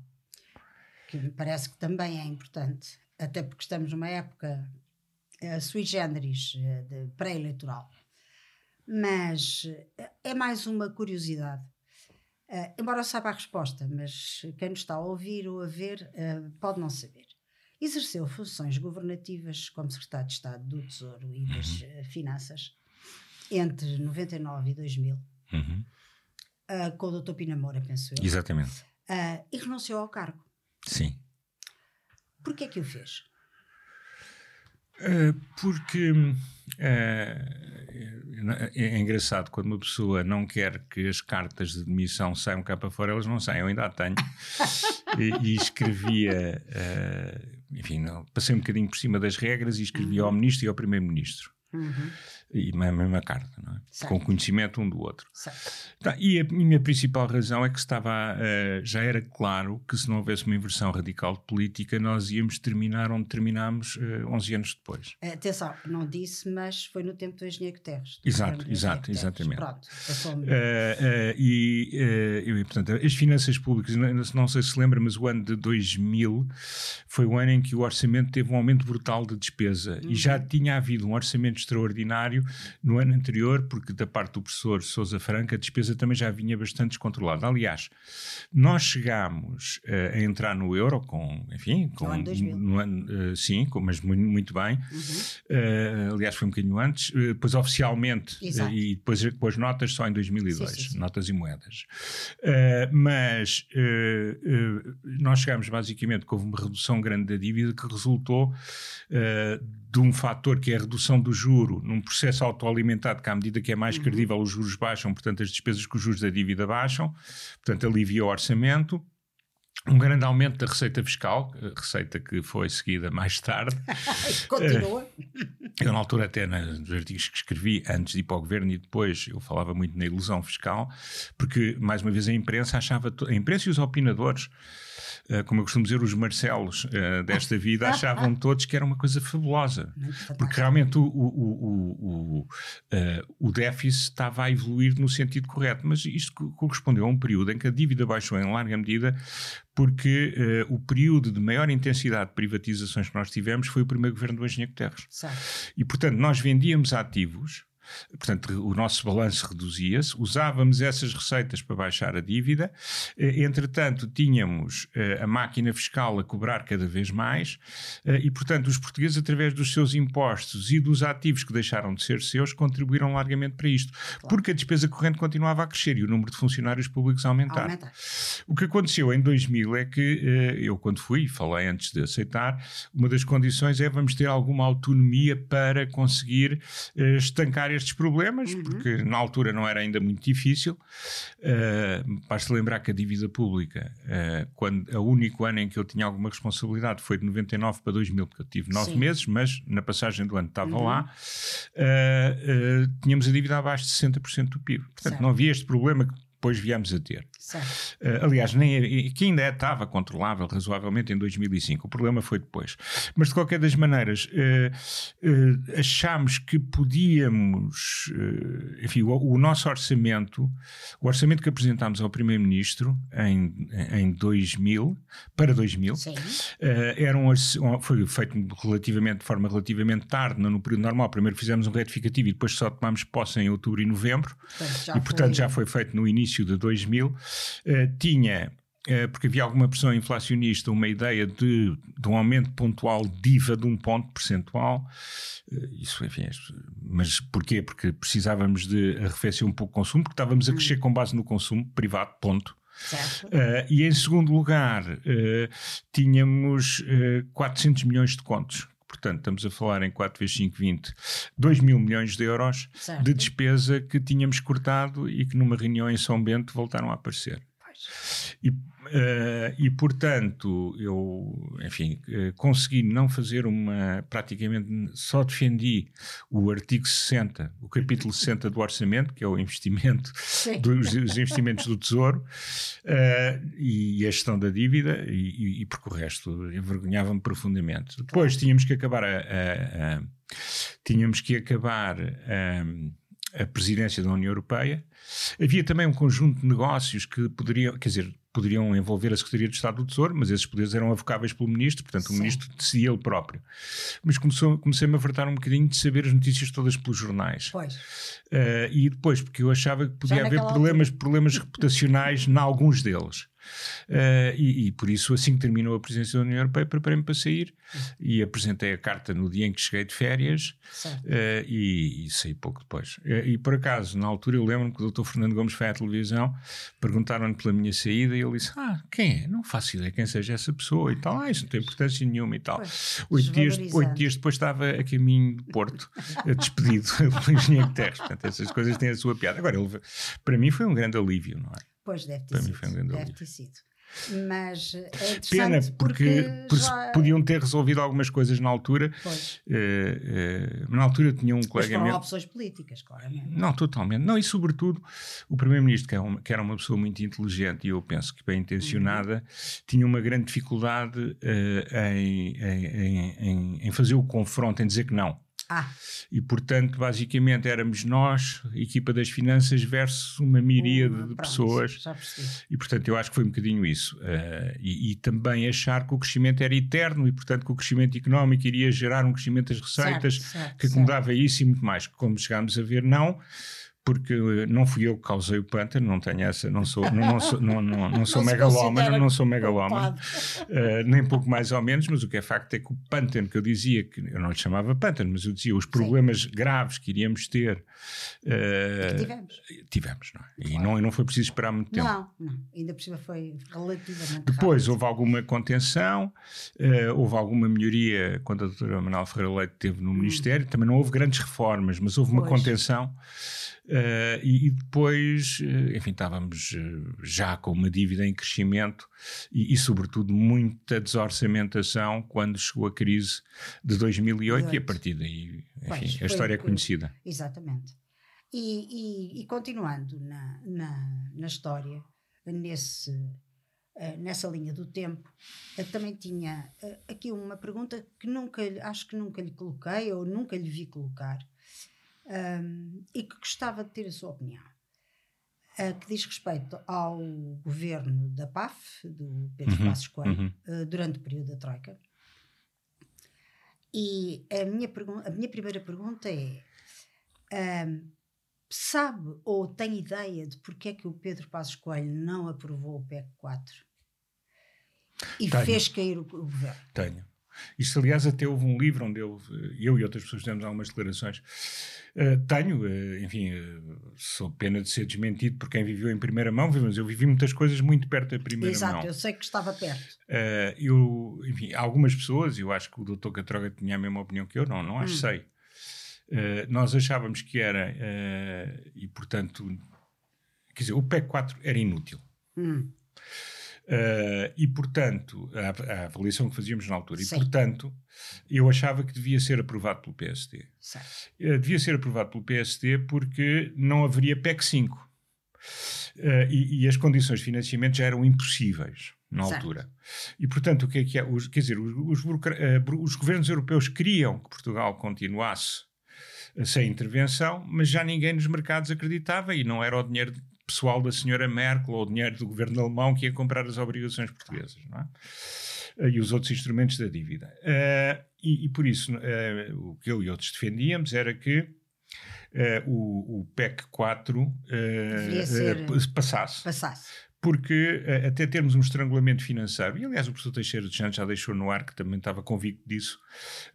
Speaker 1: que me parece que também é importante, até porque estamos numa época uh, sui generis, uh, pré-eleitoral. Mas é mais uma curiosidade. Uh, embora eu saiba a resposta, mas quem nos está a ouvir ou a ver uh, pode não saber. Exerceu funções governativas como secretário de Estado do Tesouro e das uhum. Finanças entre 99 e 2000, uhum. uh, com o Dr. Pina Moura, penso eu.
Speaker 2: Exatamente.
Speaker 1: Uh, e renunciou ao cargo.
Speaker 2: Sim.
Speaker 1: Porquê é que o fez?
Speaker 2: Uh, porque é, é, engraçado quando uma pessoa não quer que as cartas de demissão saiam cá para fora, elas não saem. Eu ainda a tenho. e, e, escrevia, enfim, não, passei um bocadinho por cima das regras e escrevia uhum. ao ministro e ao primeiro-ministro. Uhum. E a mesma carta, é? com conhecimento um do outro. Tá, e a minha principal razão é que estava, uh, já era claro que se não houvesse uma inversão radical de política, nós íamos terminar onde terminámos uh, 11 anos depois.
Speaker 1: Atenção, não disse, mas foi no tempo do engenheiro Guterres.
Speaker 2: Exato, exato, exatamente. Pronto, uh, e, e, portanto, as finanças públicas, não, não sei se se lembra, mas o ano de 2000 foi o ano em que o orçamento teve um aumento brutal de despesa uhum. e já tinha havido um orçamento extraordinário no ano anterior, porque da parte do professor Sousa Franca a despesa também já vinha bastante descontrolada. Aliás, nós chegámos uh, a entrar no euro com, enfim, com, no
Speaker 1: ano 2000. No
Speaker 2: ano, uh, sim, com, mas muito, muito bem. Uhum. Uh, aliás, foi um bocadinho antes, depois oficialmente e depois com as notas só em 2002, sim, sim, sim. notas e moedas. mas nós chegámos basicamente que houve uma redução grande da dívida que resultou de um fator que é a redução do juro num processo autoalimentado que à medida que é mais uhum. credível os juros baixam, portanto as despesas com os juros da dívida baixam, portanto alivia o orçamento um grande aumento da receita fiscal, receita que foi seguida mais tarde.
Speaker 1: Continua.
Speaker 2: Eu, na altura, até nos artigos que escrevi, antes de ir para o governo e depois, eu falava muito na ilusão fiscal, porque, mais uma vez, a imprensa achava, a imprensa e os opinadores eh, como eu costumo dizer, os Marcelos uh, desta vida achavam todos que era uma coisa fabulosa, porque realmente o, o, o, o, uh, o déficit estava a evoluir no sentido correto, mas isto correspondeu a um período em que a dívida baixou em larga medida porque o período de maior intensidade de privatizações que nós tivemos foi o primeiro governo do Engenheiro Guterres. E, portanto, nós vendíamos ativos Portanto, o nosso balanço reduzia-se, usávamos essas receitas para baixar a dívida, eh, entretanto, tínhamos eh, a máquina fiscal a cobrar cada vez mais, eh, e, portanto, os portugueses, através dos seus impostos e dos ativos que deixaram de ser seus, contribuíram largamente para isto, claro. porque a despesa corrente continuava a crescer e o número de funcionários públicos a aumentar. Aumenta. O que aconteceu em 2000 é que eu, quando fui, falei antes de aceitar, uma das condições é vamos ter alguma autonomia para conseguir estancar estes problemas, uhum. porque na altura não era ainda muito difícil. Uh, basta lembrar que a dívida pública, uh, quando, o único ano em que eu tinha alguma responsabilidade foi de 99 para 2000, porque eu tive nove meses, mas na passagem do ano estava uhum. lá. Uh, tínhamos a dívida abaixo de 60% do PIB. Portanto, certo. não havia este problema que depois viemos a ter. Uh, aliás, nem, que ainda estava controlável razoavelmente em 2005. O problema foi depois. Mas, de qualquer das maneiras, uh, uh, achámos que podíamos. enfim, o, o, nosso orçamento, o orçamento que apresentámos ao Primeiro-Ministro em, em 2000, para 2000, era um, foi feito relativamente, de forma relativamente tarde, no, período normal. Primeiro fizemos um retificativo e depois só tomámos posse em outubro e novembro. Portanto, e, portanto, foi... já foi feito no início de 2000, uh, tinha uh, porque havia alguma pressão inflacionista, uma ideia de, de um aumento pontual diva de um ponto percentual. Uh, isso, enfim, mas porquê? Porque precisávamos de arrefecer um pouco o consumo, porque estávamos a hum. crescer com base no consumo privado, ponto. Uh, e em segundo lugar, uh, tínhamos uh, 400 milhões de contos Portanto, estamos a falar em 4 vezes 5, 20, 2 mil milhões de euros certo. de despesa que tínhamos cortado e que numa reunião em São Bento voltaram a aparecer. E, uh, e portanto, eu, enfim, uh, consegui não fazer uma. Praticamente só defendi o artigo 60, o capítulo 60 do orçamento, que é o investimento, dos, os investimentos do Tesouro, uh, e a gestão da dívida, e, e, e porque o resto envergonhava-me profundamente. Depois tínhamos que acabar a, a, a tínhamos que acabar a, a presidência da União Europeia Havia também um conjunto de negócios que poderiam, quer dizer, poderiam envolver a Secretaria de Estado do Tesouro, mas esses poderes eram avocáveis pelo Ministro, portanto Sim. o Ministro decidia ele próprio. Mas comecei-me a fartar um bocadinho de saber as notícias todas pelos jornais.
Speaker 1: Pois.
Speaker 2: Uh, e depois, porque eu achava que podia haver problemas, problemas reputacionais em alguns deles. Uh, e, e, por isso, assim que terminou a presidência da União Europeia, preparei-me para sair e apresentei a carta no dia em que cheguei de férias uh, e, e, saí pouco depois. Uh, e por acaso, na altura, eu lembro-me que o Dr. Fernando Gomes foi à televisão, perguntaram-lhe pela minha saída e ele disse: Ah, quem é? Não faço ideia quem seja essa pessoa e tal. Ah, isso não tem importância nenhuma e tal. oito, dias, oito dias depois estava a caminho de Porto, despedido pelo engenheiro Terres. Portanto, essas coisas têm a sua piada. Agora, ele, para mim foi um grande alívio, não é?
Speaker 1: Pois deve ter sido. Deve ter sido. Mas é
Speaker 2: Pena, porque, porque
Speaker 1: já...
Speaker 2: podiam ter resolvido algumas coisas na altura. Eh, eh, na altura tinha um
Speaker 1: Mas
Speaker 2: colega
Speaker 1: foram
Speaker 2: meu.
Speaker 1: opções políticas, claramente.
Speaker 2: Não, totalmente. Não, e sobretudo o Primeiro-Ministro, que, é uma- que era uma pessoa muito inteligente e eu penso que bem intencionada, tinha uma grande dificuldade eh, em, em- em- em- em fazer o confronto, em dizer que não.
Speaker 1: Ah,
Speaker 2: E, portanto, basicamente éramos nós, a equipa das finanças, versus uma miríade de pessoas. E, portanto, eu acho que foi um bocadinho isso. Eh, e, e também achar que o crescimento era eterno e, portanto, que o crescimento económico iria gerar um crescimento das receitas
Speaker 1: Certo, certo,
Speaker 2: que acomodava isso e muito mais. Como chegámos a ver, não. Porque eh, não fui eu que causei o pântano, não tenho essa, não sou, não, não sou, não, não, não sou megalómano, não sou megalómano, eh, nem pouco mais ou menos, mas o que é facto é que o pântano que eu dizia, que eu não lhe chamava pântano, mas eu dizia os problemas graves que iríamos ter,
Speaker 1: Que tivemos.
Speaker 2: tivemos, não é? E não, e não foi preciso esperar muito tempo.
Speaker 1: Não, não. Ainda por cima foi relativamente
Speaker 2: Depois
Speaker 1: rápido.
Speaker 2: houve alguma contenção, eh, houve alguma melhoria quando a doutora Manuel Ferreira Leite esteve no Ministério. Também não houve grandes reformas, mas houve uma
Speaker 1: Hum. Pois.
Speaker 2: contenção. Eh, e, e depois, eh, enfim, estávamos eh, já com uma dívida em crescimento e, e, sobretudo, muita desorçamentação quando chegou a crise de 2008 e a
Speaker 1: 2008.
Speaker 2: partir daí, enfim,
Speaker 1: Pois,
Speaker 2: a história é conhecida.
Speaker 1: Exatamente. E, e- continuando na, na, na história, nesse, nessa linha do tempo, também tinha aqui uma pergunta que nunca, acho que nunca lhe coloquei ou nunca lhe vi colocar ahm, e que gostava de ter a sua opinião. eh, que diz respeito ao governo da PAF, do Pedro
Speaker 2: Uhum,
Speaker 1: Passos Coelho,
Speaker 2: uhum.
Speaker 1: eh, durante o período da Troika. E a minha, a minha primeira pergunta é: ahm, sabe ou tem ideia de porque é que o Pedro Passos Coelho não aprovou o PEC 4 e
Speaker 2: Tenho.
Speaker 1: fez cair o, o governo?
Speaker 2: Tenho. Isto, aliás, até houve um livro onde eu, eu e outras pessoas demos algumas declarações. Uh, tenho, uh, enfim, uh, sou pena de ser desmentido por quem viveu em primeira mão, mas eu vivi muitas coisas muito perto da primeira
Speaker 1: Exato,
Speaker 2: mão.
Speaker 1: eu sei que estava perto.
Speaker 2: Eu, enfim, algumas pessoas, eu acho que o Dr. Catroga tinha a mesma opinião que eu, não, não acho,
Speaker 1: Hum.
Speaker 2: sei. Nós achávamos que era, e portanto, quer dizer, o PEC 4 era inútil.
Speaker 1: Hum,
Speaker 2: Uh, e, portanto, a, a avaliação que fazíamos na altura,
Speaker 1: Sim.
Speaker 2: e, portanto, eu achava que devia ser aprovado pelo PSD. Uh, devia ser aprovado pelo PSD porque não haveria PEC 5. Uh, e, e as condições de financiamento já eram impossíveis na
Speaker 1: Certo.
Speaker 2: altura. E, portanto, o que é que é? Os, quer dizer, os, os os governos europeus queriam que Portugal continuasse sem intervenção, mas já ninguém nos mercados acreditava e não era o dinheiro pessoal da senhora Merkel ou o dinheiro do governo alemão que ia comprar as obrigações portuguesas, não é? Eh, E os outros instrumentos da dívida. Eh, e, e por isso, eh, o que eu e outros defendíamos era que eh, o, o PEC 4 eh,
Speaker 1: Devia
Speaker 2: eh,
Speaker 1: ser-
Speaker 2: p- passasse
Speaker 1: Passasse.
Speaker 2: Porque eh, até termos um estrangulamento financeiro, e aliás o professor Teixeira de Santos já deixou no ar, que também estava convicto disso,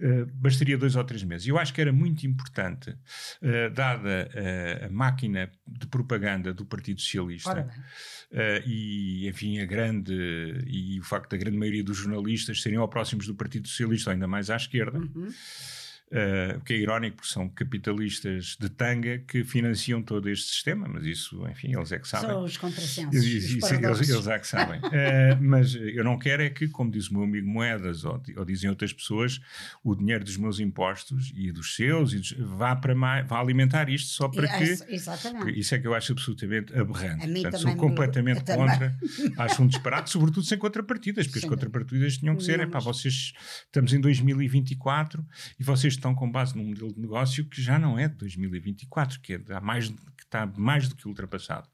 Speaker 2: eh, bastaria dois ou três meses. E eu acho que era muito importante, eh, dada a máquina de propaganda do Partido Socialista, e enfim a grande, e o facto da grande maioria dos jornalistas serem ou próximos do Partido Socialista, ou ainda mais à esquerda,
Speaker 1: Uhum.
Speaker 2: Uh, o que é irónico, porque são capitalistas de tanga que financiam todo este sistema, mas isso, enfim, eles é que sabem.
Speaker 1: São os contrassensos. Os
Speaker 2: eles,
Speaker 1: paradoxos.
Speaker 2: eles é que sabem. Eh, mas eu não quero é que, como diz o meu amigo Moedas, ou, ou dizem outras pessoas, o dinheiro dos meus impostos e dos seus e dos- vá, para mais, vá alimentar isto só para que.
Speaker 1: é, Exatamente.
Speaker 2: Isso é que eu acho absolutamente aberrante. Portanto, sou
Speaker 1: me-
Speaker 2: completamente
Speaker 1: também.
Speaker 2: contra. Acho um disparate, sobretudo sem contrapartidas, porque
Speaker 1: Sim.
Speaker 2: as contrapartidas tinham que ser: é pá, vocês estamos em 2024 e vocês estão com base num modelo de negócio que já não é de 2024, que, é de há mais, que está mais do que ultrapassado.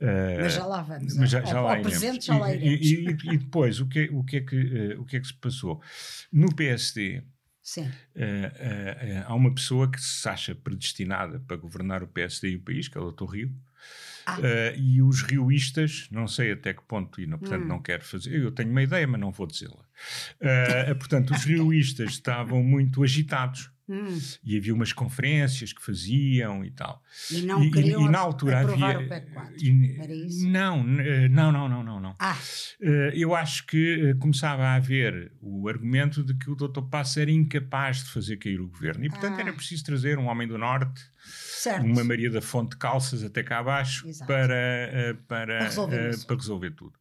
Speaker 2: Eh,
Speaker 1: Mas já lá vamos.
Speaker 2: mas já,
Speaker 1: ao,
Speaker 2: já
Speaker 1: ao
Speaker 2: lá iremos.
Speaker 1: presente já lá
Speaker 2: E-
Speaker 1: iremos.
Speaker 2: e, e- e depois, o que, é- o, que é que, eh, o que é que se passou? No PSD,
Speaker 1: Sim.
Speaker 2: eh, há uma pessoa que se acha predestinada para governar o PSD e o país, que é o Dr. Rio.
Speaker 1: Ah.
Speaker 2: Eh, e os rioístas, não sei até que ponto, e não, portanto
Speaker 1: Hum.
Speaker 2: não quero fazer, eu tenho uma ideia, mas não vou dizê-la. Eh, portanto, os rioístas estavam muito agitados
Speaker 1: Hum.
Speaker 2: e havia umas conferências que faziam e tal.
Speaker 1: E não
Speaker 2: e, e- e na altura havia.
Speaker 1: o PEC 4.
Speaker 2: e-? Não, não, não, não, não, não.
Speaker 1: Ah,
Speaker 2: eu acho que começava a haver o argumento de que o Dr. Passo era incapaz de fazer cair o governo e, portanto,
Speaker 1: Ah.
Speaker 2: era preciso trazer um homem do Norte,
Speaker 1: certo.
Speaker 2: uma Maria da Fonte de calças até cá abaixo,
Speaker 1: Exato.
Speaker 2: para, eh, para,
Speaker 1: Para resolver
Speaker 2: eh, para resolver tudo.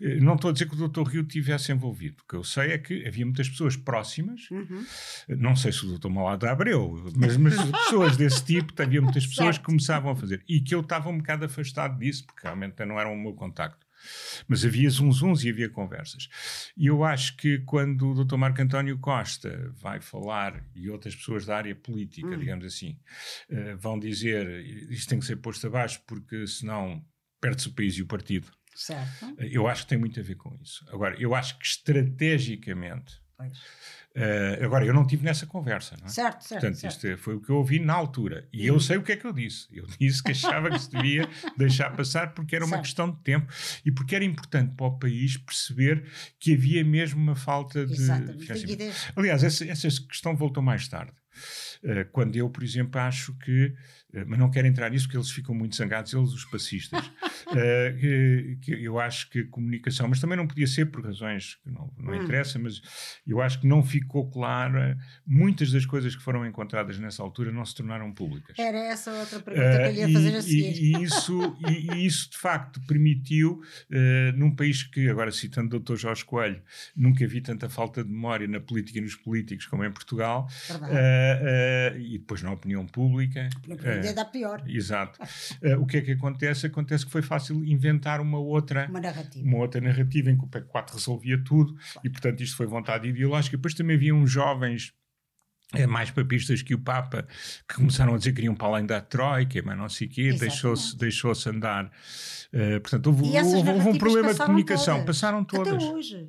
Speaker 2: Eh, não estou a dizer que o Dr. Rio tivesse envolvido. O que eu sei é que havia muitas pessoas próximas,
Speaker 1: Uhum.
Speaker 2: não sei se o Dr. Malado Abreu, mas, mas pessoas desse tipo, havia muitas pessoas
Speaker 1: Certo.
Speaker 2: que começavam a fazer. E que eu estava um bocado afastado disso, porque realmente não era o meu contacto. Mas havia zunzuns e havia conversas. E eu acho que quando o Dr. Marco António Costa vai falar, e outras pessoas da área política,
Speaker 1: Hum.
Speaker 2: digamos assim, eh, vão dizer isto tem que ser posto abaixo porque senão perde-se o país e o partido.
Speaker 1: Certo.
Speaker 2: Eu acho que tem muito a ver com isso. Agora, eu acho que estrategicamente.
Speaker 1: Pois.
Speaker 2: Eh, agora, eu não tive nessa conversa, não é?
Speaker 1: Certo, certo.
Speaker 2: Portanto,
Speaker 1: certo.
Speaker 2: isto foi o que eu ouvi na altura. E
Speaker 1: Uhum.
Speaker 2: eu sei o que é que eu disse. Eu disse que achava que se devia deixar passar porque era uma
Speaker 1: Certo.
Speaker 2: questão de tempo e porque era importante para o país perceber que havia mesmo uma falta de
Speaker 1: Exatamente.
Speaker 2: Aliás, essa, essa questão voltou mais tarde. Eh, quando eu, por exemplo, acho que, eh, mas não quero entrar nisso porque eles ficam muito zangados, eles, os passistas, eh, que, que eu acho que a comunicação, mas também não podia ser por razões que não, não
Speaker 1: Hum.
Speaker 2: interessa, mas eu acho que não ficou clara, muitas das coisas que foram encontradas nessa altura não se tornaram públicas.
Speaker 1: Era essa outra pergunta que eu ia fazer a
Speaker 2: e,
Speaker 1: seguir.
Speaker 2: e- e isso, e, e isso de facto permitiu, num país que, agora citando o Dr. Jorge Coelho, nunca vi tanta falta de memória na política e nos políticos como em Portugal, Eh, eh, e depois na opinião pública.
Speaker 1: Não
Speaker 2: eh,
Speaker 1: podia dar pior.
Speaker 2: Exato. Eh, o que é que acontece? Acontece que foi fácil inventar uma outra
Speaker 1: Uma narrativa.
Speaker 2: uma outra narrativa em que o PEC 4 resolvia tudo e, portanto, isto foi vontade ideológica. Depois também havia uns jovens eh, mais papistas que o Papa que começaram a dizer que queriam para além da Troika, mas não sei o quê, deixou-se deixou andar. Eh, portanto, houve, houve- houve um problema de comunicação.
Speaker 1: todas.
Speaker 2: Passaram todas.
Speaker 1: Até hoje.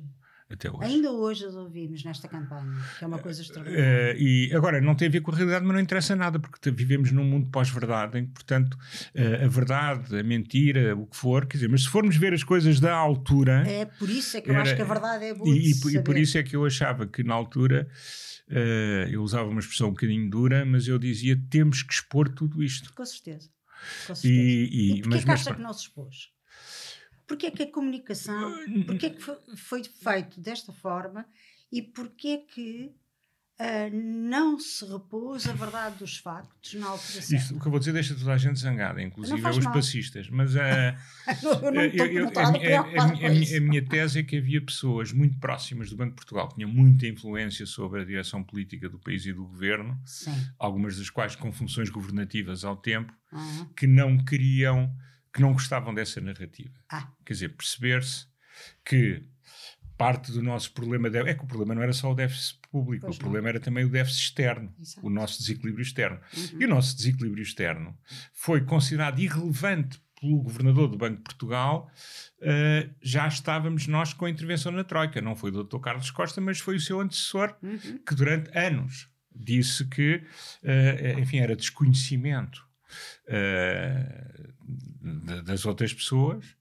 Speaker 2: Até hoje.
Speaker 1: Ainda hoje as ouvimos nesta campanha, que é uma coisa extraordinária.
Speaker 2: Eh, e agora não tem a ver com a realidade, mas não interessa nada, porque vivemos num mundo pós-verdade, em que, portanto, eh, a verdade, a mentira, o que for, quer dizer, mas se formos ver as coisas da altura,
Speaker 1: É por isso é que eu
Speaker 2: Era-
Speaker 1: acho que a verdade é boa
Speaker 2: E, e por- e isso é que eu achava que na altura eh, eu usava uma expressão um bocadinho dura, mas eu dizia temos que expor tudo isto.
Speaker 1: Com certeza. Com certeza.
Speaker 2: E,
Speaker 1: E,
Speaker 2: e-
Speaker 1: porquê
Speaker 2: mas,
Speaker 1: que
Speaker 2: mas
Speaker 1: acha que não se expôs? Porquê que a comunicação, porquê que foi, feito desta forma e porquê que ah, não se repôs a verdade dos factos na altura
Speaker 2: isto,
Speaker 1: certa?
Speaker 2: o que eu vou dizer deixa toda a gente zangada, inclusive
Speaker 1: faz
Speaker 2: os
Speaker 1: mal.
Speaker 2: passistas. Mas
Speaker 1: estou
Speaker 2: a, a minha tese é que havia pessoas muito próximas do Banco de Portugal, que tinham muita influência sobre a direção política do país e do governo,
Speaker 1: Sim.
Speaker 2: algumas das quais com funções governativas ao tempo,
Speaker 1: Uhum.
Speaker 2: que não queriam, que não gostavam dessa narrativa.
Speaker 1: Ah.
Speaker 2: Quer dizer, perceber-se que parte do nosso problema de- é que o problema não era só o déficit público,
Speaker 1: Pois
Speaker 2: o
Speaker 1: não.
Speaker 2: problema era também o déficit externo,
Speaker 1: Exato.
Speaker 2: o nosso desequilíbrio externo.
Speaker 1: Uhum.
Speaker 2: E o nosso desequilíbrio externo foi considerado irrelevante pelo governador do Banco de Portugal, eh, já estávamos nós com a intervenção na Troika. Não foi o Dr. Carlos Costa, mas foi o seu antecessor,
Speaker 1: Uhum.
Speaker 2: que durante anos disse que, eh, enfim, era desconhecimento eh, da- das outras pessoas,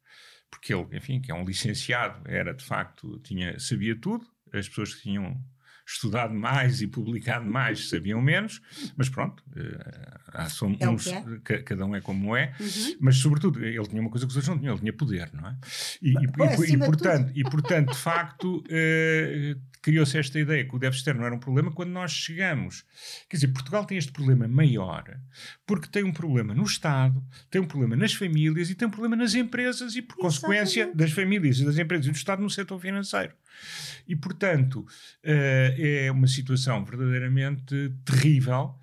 Speaker 2: porque ele, enfim, que é um licenciado, era de facto, tinha, sabia tudo, as pessoas que tinham estudado mais e publicado mais sabiam menos, mas pronto, eh, há- são
Speaker 1: É
Speaker 2: uns,
Speaker 1: é.
Speaker 2: ca- cada um é como é,
Speaker 1: Uhum.
Speaker 2: mas sobretudo ele tinha uma coisa que os outros não tinham, ele tinha poder, não é? E, e-
Speaker 1: Bom,
Speaker 2: e- e, portanto, e portanto, de facto, eh, criou-se esta ideia que o déficit externo era um problema quando nós chegamos. Quer dizer, Portugal tem este problema maior porque tem um problema no Estado, tem um problema nas famílias e tem um problema nas empresas e, por consequência,
Speaker 1: Exatamente.
Speaker 2: das famílias e das empresas e do Estado no setor financeiro. E, portanto, eh, é uma situação verdadeiramente terrível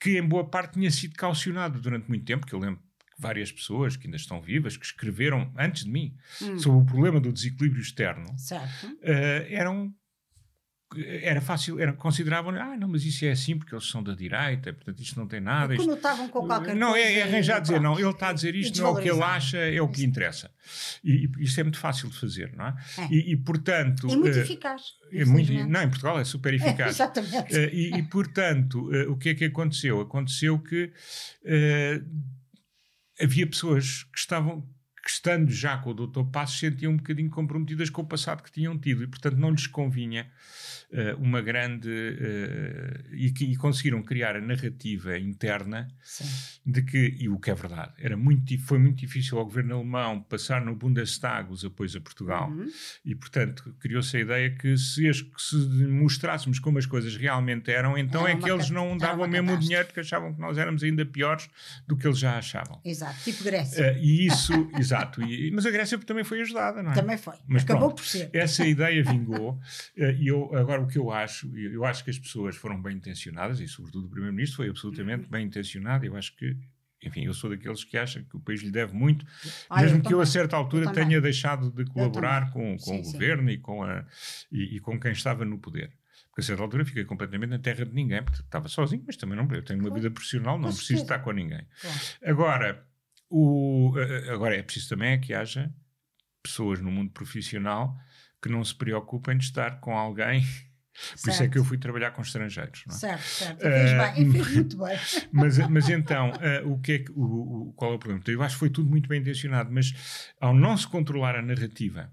Speaker 2: que, em boa parte, tinha sido calcionada durante muito tempo, que eu lembro que várias pessoas que ainda estão vivas, que escreveram antes de mim
Speaker 1: Hum.
Speaker 2: sobre o problema do desequilíbrio externo, eh, eram era fácil, era, consideravam, ah, não, mas isso é assim porque eles são da direita, portanto isto não tem nada. isto-
Speaker 1: Conotavam com qualquer
Speaker 2: não,
Speaker 1: coisa.
Speaker 2: é, é arranjar
Speaker 1: e
Speaker 2: dizer, não, ele está a dizer
Speaker 1: E
Speaker 2: isto, não é o que ele acha, é o que interessa. E, e isso é muito fácil de fazer, não é?
Speaker 1: É.
Speaker 2: E, e, portanto.
Speaker 1: É muito
Speaker 2: eh,
Speaker 1: eficaz.
Speaker 2: é muito- não, em Portugal é super
Speaker 1: É,
Speaker 2: eficaz.
Speaker 1: exatamente.
Speaker 2: Eh, e, e, portanto, eh, o que é que aconteceu? Aconteceu que eh, havia pessoas que estavam, que estando já com o Dr. Passos, sentiam um bocadinho comprometidas com o passado que tinham tido e, portanto, não lhes convinha eh, uma grande. eh, e, e conseguiram criar a narrativa interna
Speaker 1: Sim.
Speaker 2: de que, e o que é verdade, era muito, foi muito difícil ao governo alemão passar no Bundestag os apoios a Portugal.
Speaker 1: Uhum.
Speaker 2: E, portanto, criou-se a ideia que se, as- que se mostrássemos como as coisas realmente eram, então
Speaker 1: Era
Speaker 2: é que eles não davam mesmo o dinheiro, que achavam que nós éramos ainda piores do que eles já achavam.
Speaker 1: Exato. Tipo Grécia.
Speaker 2: Eh, e isso, exato, exato. E, mas a Grécia também foi ajudada, não é?
Speaker 1: Também foi.
Speaker 2: Mas
Speaker 1: Acabou
Speaker 2: pronto,
Speaker 1: por ser.
Speaker 2: Essa ideia vingou. eh, E eu, agora, o que eu acho, eu acho que as pessoas foram bem intencionadas, e sobretudo o Primeiro-Ministro foi absolutamente bem intencionado. Eu acho que, enfim, eu sou daqueles que acham que o país lhe deve muito,
Speaker 1: Ah,
Speaker 2: mesmo
Speaker 1: eu
Speaker 2: que eu, a certa altura, tenha deixado de colaborar com, com
Speaker 1: Sim,
Speaker 2: o
Speaker 1: sim.
Speaker 2: governo e com, a, e, e com quem estava no poder. Porque a certa altura fiquei completamente na terra de ninguém, porque estava sozinho, mas também não. Eu tenho uma vida profissional, não preciso estar com ninguém.
Speaker 1: Claro.
Speaker 2: Agora, o, agora é preciso também é que haja pessoas no mundo profissional que não se preocupem de estar com alguém. Por isso é
Speaker 1: Certo.
Speaker 2: que eu fui trabalhar com estrangeiros. Não é?
Speaker 1: Certo, certo.
Speaker 2: Eh,
Speaker 1: Fez bem, e fez muito bem.
Speaker 2: mas, mas então, eh, o que é que, o, o- qual é o problema? Então, Eu acho que foi tudo muito bem intencionado, mas ao não se controlar a narrativa,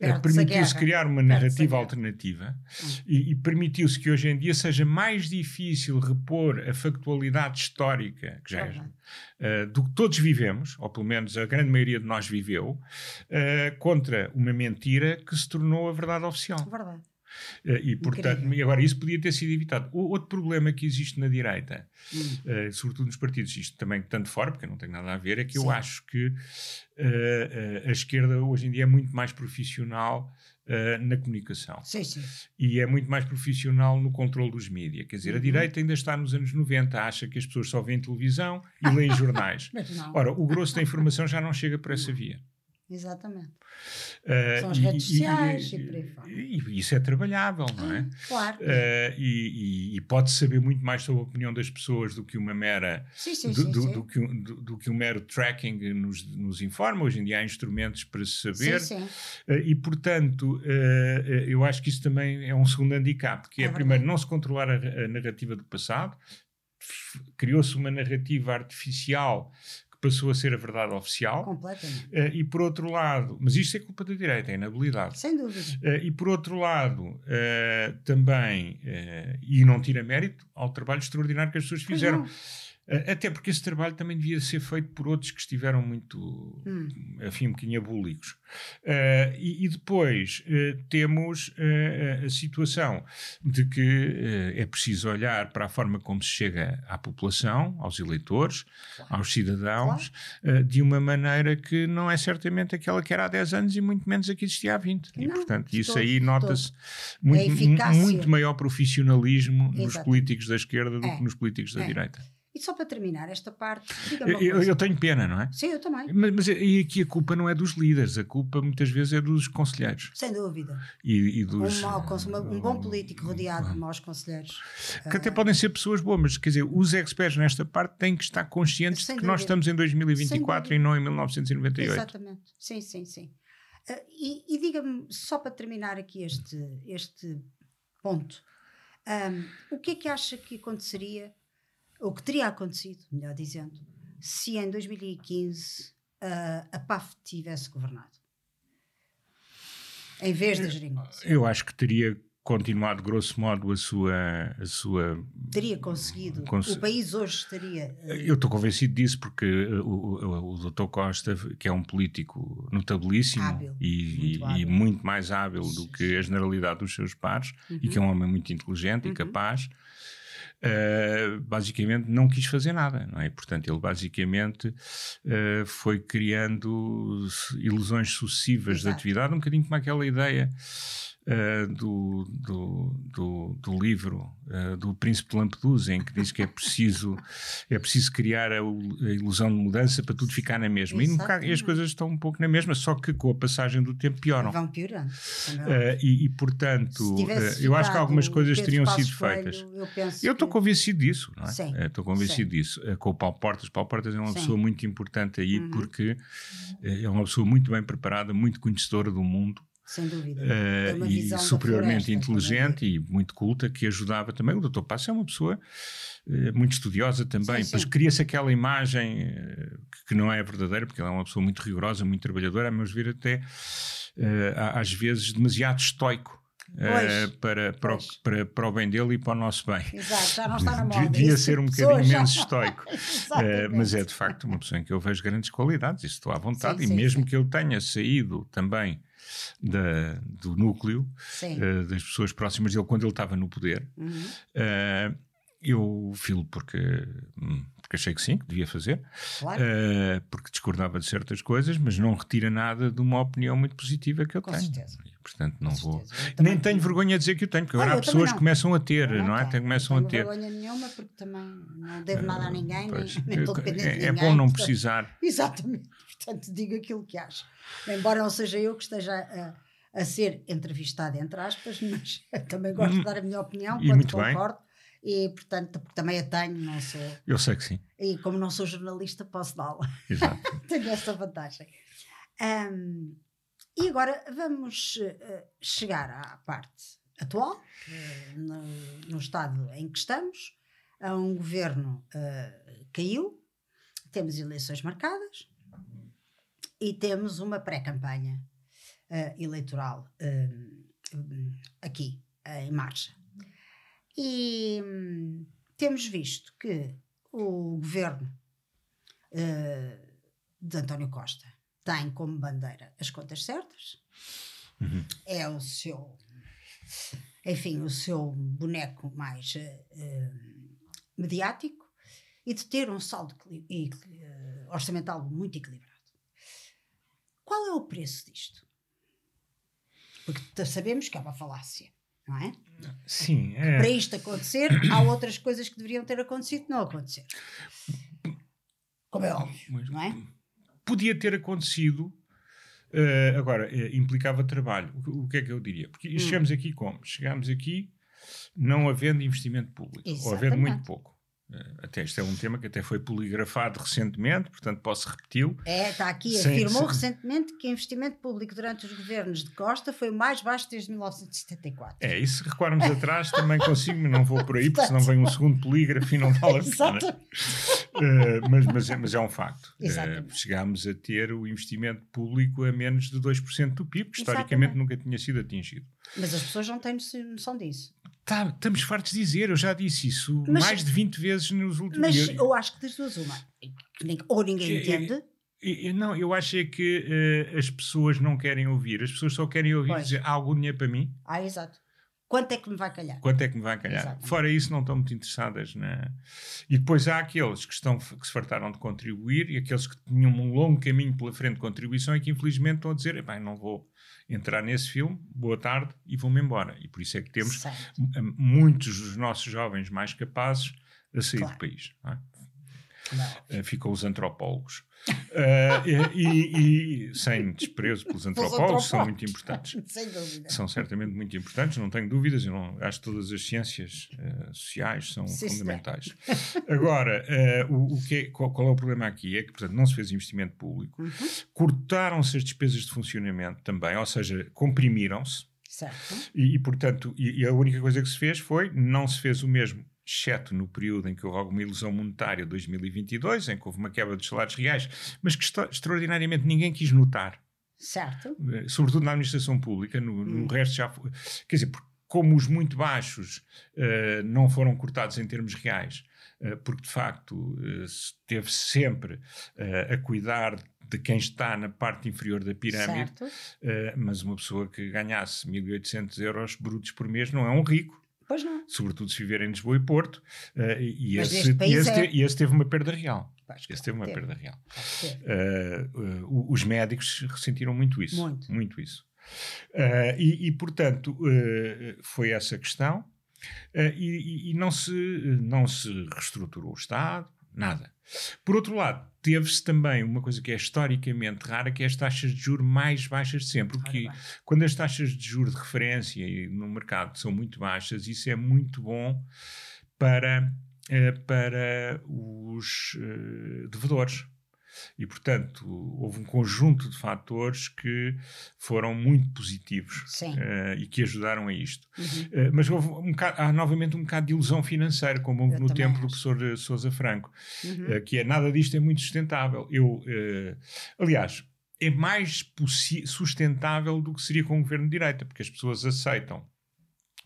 Speaker 2: eh,
Speaker 1: Perde-se a
Speaker 2: permitiu-se criar uma narrativa alternativa
Speaker 1: Hum.
Speaker 2: e, e permitiu-se que hoje em dia seja mais difícil repor a factualidade histórica, que já é, eh, do que todos vivemos, ou pelo menos a grande maioria de nós viveu, eh, contra uma mentira que se tornou a verdade oficial.
Speaker 1: Verdade.
Speaker 2: Eh, e, portanto,
Speaker 1: Incrível.
Speaker 2: agora isso podia ter sido evitado. O outro problema que existe na direita,
Speaker 1: Hum.
Speaker 2: eh, sobretudo nos partidos, isto também tanto fora, porque não tem nada a ver, é que eu
Speaker 1: Sim.
Speaker 2: acho que eh, eh, a esquerda hoje em dia é muito mais profissional eh, na comunicação
Speaker 1: Sim, sim.
Speaker 2: e é muito mais profissional no controle dos mídias. Quer dizer, a
Speaker 1: Uhum.
Speaker 2: direita ainda está nos anos 90, acha que as pessoas só veem televisão e leem jornais. Ora, o grosso da informação já não chega por essa via.
Speaker 1: Exatamente.
Speaker 2: Eh,
Speaker 1: São as
Speaker 2: e-
Speaker 1: redes
Speaker 2: e-
Speaker 1: sociais
Speaker 2: e,
Speaker 1: e por aí fora.
Speaker 2: e isso é trabalhável, não é?
Speaker 1: Claro.
Speaker 2: Eh, e, e- e pode saber muito mais sobre a opinião das pessoas do que uma mera
Speaker 1: sim, sim,
Speaker 2: do,
Speaker 1: sim.
Speaker 2: do- do que, um- do, do que um mero tracking nos, nos informa. Hoje em dia há instrumentos para se saber
Speaker 1: Sim, sim.
Speaker 2: Eh, e, portanto, eu acho que isso também é um segundo handicap, que é,
Speaker 1: É
Speaker 2: primeiro, não se controlar a, a narrativa do passado, criou-se uma narrativa artificial passou a ser a verdade oficial,
Speaker 1: Completamente.
Speaker 2: Eh, e por outro lado, mas isto é culpa da direita, é inabilidade.
Speaker 1: Sem dúvida.
Speaker 2: Eh, e por outro lado, eh, também, e não tira mérito ao trabalho extraordinário que as pessoas
Speaker 1: Pois
Speaker 2: fizeram.
Speaker 1: não.
Speaker 2: Eh, até porque esse trabalho também devia ser feito por outros que estiveram muito,
Speaker 1: Hum.
Speaker 2: enfim, um bocadinho abúlicos. Eh, e, e depois eh, temos eh, a situação de que é preciso olhar para a forma como se chega à população, aos eleitores, aos cidadãos, eh, de uma maneira que não é certamente aquela que era há 10 anos e muito menos a que existia há 20. e,
Speaker 1: Não,
Speaker 2: portanto,
Speaker 1: de
Speaker 2: isso
Speaker 1: todo,
Speaker 2: aí nota-se muito, muito maior profissionalismo nos políticos da esquerda do
Speaker 1: É.
Speaker 2: que nos políticos da
Speaker 1: É.
Speaker 2: direita.
Speaker 1: E só para terminar esta parte,
Speaker 2: Eu, eu- tenho pena, não é?
Speaker 1: Sim, eu também.
Speaker 2: Mas, mas e aqui a culpa não é dos líderes, a culpa muitas vezes é dos conselheiros
Speaker 1: Sem dúvida.
Speaker 2: e, e
Speaker 1: Um,
Speaker 2: dos.
Speaker 1: mau cons- uma- um bom político rodeado de maus conselheiros.
Speaker 2: Que até podem ser pessoas boas, mas quer dizer, os experts nesta parte têm que estar conscientes de que nós
Speaker 1: dúvida.
Speaker 2: estamos em 2024
Speaker 1: Sem
Speaker 2: e não em 1998.
Speaker 1: Exatamente. Sim, sim, sim. Ah, e e diga-me, só para terminar aqui este, este ponto, ahm, o que é que acha que aconteceria, ou que teria acontecido, melhor dizendo, se em 2015 ah, a PAF tivesse governado? Em vez da geringonça.
Speaker 2: Eu acho que teria continuado, grosso modo, a sua. A sua
Speaker 1: Teria conseguido.
Speaker 2: Cons-
Speaker 1: O país hoje estaria. ah,
Speaker 2: eu estou convencido disso porque uh, o, o, o Dr. Costa, que é um político notabilíssimo
Speaker 1: Hábil,
Speaker 2: e,
Speaker 1: muito
Speaker 2: e- e muito mais hábil do que a generalidade dos seus pares, e
Speaker 1: Uhum.
Speaker 2: que é um homem muito inteligente e
Speaker 1: Uhum.
Speaker 2: capaz, uh, basicamente não quis fazer nada, não é? Portanto, ele basicamente uh, foi criando ilusões sucessivas de
Speaker 1: Exato.
Speaker 2: atividade, um bocadinho como aquela ideia uh, do, do, do, do livro uh, do Príncipe de Lampedusa, em que diz que é preciso, é preciso criar a, a ilusão de mudança para tudo ficar na mesma. E, e as coisas estão um pouco na mesma, só que com a passagem do tempo pioram.
Speaker 1: Vão piorando.
Speaker 2: Uh, e, e, portanto, eu acho que algumas coisas teriam sido feitas.
Speaker 1: Eu
Speaker 2: estou
Speaker 1: que-
Speaker 2: convencido disso, não é? Estou convencido
Speaker 1: sim.
Speaker 2: disso. Com o Paulo Portas. Paulo Portas é uma
Speaker 1: Sim.
Speaker 2: pessoa muito importante aí
Speaker 1: Uhum.
Speaker 2: porque é uma pessoa muito bem preparada, muito conhecedora do mundo
Speaker 1: Sem dúvida. Tem uma
Speaker 2: e superiormente
Speaker 1: floresta
Speaker 2: inteligente e muito culta que ajudava também. O Dr. Passo é uma pessoa eh, muito estudiosa também.
Speaker 1: Sim, sim.
Speaker 2: cria-se aquela imagem eh, que- não é verdadeira, porque ela é uma pessoa muito rigorosa, muito trabalhadora, a meus ver até às vezes demasiado estoico.
Speaker 1: Pois,
Speaker 2: para, para, o,
Speaker 1: pois.
Speaker 2: para, para o bem dele e para o nosso bem.
Speaker 1: Exato, já não está na moda.
Speaker 2: Devia ser um bocadinho menos estoico. Mas é de facto uma pessoa em que eu vejo grandes qualidades, isso estou à vontade,
Speaker 1: Sim,
Speaker 2: e
Speaker 1: sim,
Speaker 2: mesmo que eu tenha saído também da, do núcleo eh, das pessoas próximas dele quando ele estava no poder,
Speaker 1: Uhum.
Speaker 2: eh, eu filo porque, hum, porque achei que sim, que devia fazer,
Speaker 1: Claro.
Speaker 2: uh, porque discordava de certas coisas, mas não retira nada de uma opinião muito positiva que eu
Speaker 1: Com
Speaker 2: tenho.
Speaker 1: certeza.
Speaker 2: E, portanto, não
Speaker 1: Com
Speaker 2: vou. Nem tenho vergonha de dizer que eu tenho, porque
Speaker 1: Ah,
Speaker 2: agora há pessoas
Speaker 1: não.
Speaker 2: que começam a ter,
Speaker 1: Eu
Speaker 2: não é?
Speaker 1: tenho,
Speaker 2: Tem- Começam
Speaker 1: não
Speaker 2: a
Speaker 1: tenho
Speaker 2: ter.
Speaker 1: vergonha nenhuma porque também não devo nada a ninguém, nem, nem estou dependente de
Speaker 2: é,
Speaker 1: ninguém.
Speaker 2: é bom não precisar.
Speaker 1: Exatamente. Portanto, digo aquilo que acho. Embora não seja eu que esteja a, a ser entrevistada, entre aspas, mas também gosto de dar a minha opinião
Speaker 2: Hum. E
Speaker 1: quando
Speaker 2: muito bem.
Speaker 1: concordo. E, portanto, porque também a tenho, não sou.
Speaker 2: Eu sei que sim.
Speaker 1: E como não sou jornalista, posso dá-la.
Speaker 2: Exato.
Speaker 1: tenho essa vantagem. Ahm, e agora vamos eh, chegar à parte atual, eh, no, no estado em que estamos. Há um governo eh, caiu, temos eleições marcadas e temos uma pré-campanha eh, eleitoral eh, aqui eh, em marcha. E hum, temos visto que o governo eh, de António Costa tem como bandeira as contas certas,
Speaker 2: Uhum.
Speaker 1: é o seu, enfim, o seu boneco mais eh, mediático e de ter um saldo orçamental muito equilibrado. Qual é o preço disto? Porque sabemos que é uma falácia, não é?
Speaker 2: Sim, é.
Speaker 1: Para isto acontecer, há outras coisas que deveriam ter acontecido que não aconteceram. Como é óbvio,
Speaker 2: Mas-
Speaker 1: não é?
Speaker 2: Podia ter acontecido. eh, agora, eh, implicava trabalho. O, que- o que é que eu diria? Porque
Speaker 1: Hum.
Speaker 2: chegamos aqui como? Chegamos aqui não havendo investimento público, ou havendo
Speaker 1: Exatamente.
Speaker 2: muito pouco. Eh, até este é um tema que até foi poligrafado recentemente, portanto posso repeti-lo.
Speaker 1: É, está aqui, afirmou recentemente que o investimento público durante os governos de Costa foi o mais baixo desde 1974.
Speaker 2: É, e se recuarmos atrás também consigo, mas não vou por aí, porque senão vem um segundo polígrafo e não vale a pena. Eh, mas, mas, é, mas é um facto.
Speaker 1: Exatamente.
Speaker 2: chegámos a ter o investimento público a menos de 2% do PIB, que historicamente
Speaker 1: Exatamente.
Speaker 2: nunca tinha sido atingido.
Speaker 1: Mas as pessoas não têm noção disso.
Speaker 2: Tá, estamos fartos de dizer, eu já disse isso
Speaker 1: Mas-
Speaker 2: mais de 20 vezes nos últimos
Speaker 1: Mas
Speaker 2: dias.
Speaker 1: eu acho que das duas uma. Ou ninguém
Speaker 2: É, é,
Speaker 1: entende,
Speaker 2: e Não, eu acho é que eh, as pessoas não querem ouvir, as pessoas só querem ouvir
Speaker 1: Pois.
Speaker 2: dizer há algum dinheiro para mim,
Speaker 1: ah, exato. Quanto é que me vai calhar?
Speaker 2: quanto é que me vai calhar.
Speaker 1: Exatamente.
Speaker 2: Fora isso, não estão muito interessadas na. E depois há aqueles que, estão, que se fartaram de contribuir e aqueles que tinham um longo caminho pela frente de contribuição e que infelizmente estão a dizer: bem, não vou entrar nesse filme, boa tarde e vou-me embora. E por isso é que temos
Speaker 1: Certo.
Speaker 2: muitos dos nossos jovens mais capazes a sair
Speaker 1: Claro.
Speaker 2: do país. não é?
Speaker 1: Não.
Speaker 2: Eh, ficam os antropólogos. Eh, e, e- sem desprezo pelos antropólogos, são muito importantes.
Speaker 1: Sem dúvida.
Speaker 2: São certamente muito importantes, não tenho dúvidas. Eu não, acho que todas as ciências eh, sociais são
Speaker 1: Sim,
Speaker 2: fundamentais. Agora, eh, o, o que é- qual, qual é o problema aqui? É que, portanto, não se fez investimento público,
Speaker 1: Uhum.
Speaker 2: cortaram-se as despesas de funcionamento também, ou seja, comprimiram-se.
Speaker 1: Certo.
Speaker 2: E, e, portanto, e, e a única coisa que se fez foi, não se fez o mesmo, exceto no período em que houve alguma ilusão monetária, 2022, em que houve uma quebra dos salários reais, mas que extra- extraordinariamente ninguém quis notar,
Speaker 1: Certo.
Speaker 2: eh, sobretudo na administração pública, no, no
Speaker 1: Hum.
Speaker 2: resto já foi. Quer dizer, porque como os muito baixos eh, não foram cortados em termos reais, eh, porque de facto se teve sempre eh, a cuidar de quem está na parte inferior da pirâmide. Uh, mas uma pessoa que ganhasse 1.800 euros brutos por mês não é um rico,
Speaker 1: Pois não.
Speaker 2: sobretudo se viver em Lisboa e Porto, uh, e,
Speaker 1: Mas
Speaker 2: esse, e esse
Speaker 1: é.
Speaker 2: te- esse teve uma perda real.
Speaker 1: Pois,
Speaker 2: Esse
Speaker 1: claro,
Speaker 2: teve uma
Speaker 1: teve.
Speaker 2: perda real. Uh, uh, os médicos ressentiram muito isso.
Speaker 1: Muito.
Speaker 2: isso. Uh, e, e, portanto, foi essa questão. E- e não, se, não se reestruturou o Estado, nada. Por outro lado, teve-se também uma coisa que é historicamente rara, que é as taxas de juros mais baixas de sempre. Porque quando as taxas de juros de referência no mercado são muito baixas, isso é muito bom para, eh, para os eh, devedores. E, portanto, houve um conjunto de fatores que foram muito positivos eh, e que ajudaram a isto.
Speaker 1: Uhum.
Speaker 2: Eh, mas houve um bocado- há novamente um bocado de ilusão financeira, como houve
Speaker 1: Eu
Speaker 2: no tempo do
Speaker 1: acho.
Speaker 2: professor eh, Sousa Franco,
Speaker 1: Uhum.
Speaker 2: eh, que é nada disto é muito sustentável. Eu, aliás, é mais sustentável do que seria com o governo de direita, porque as pessoas aceitam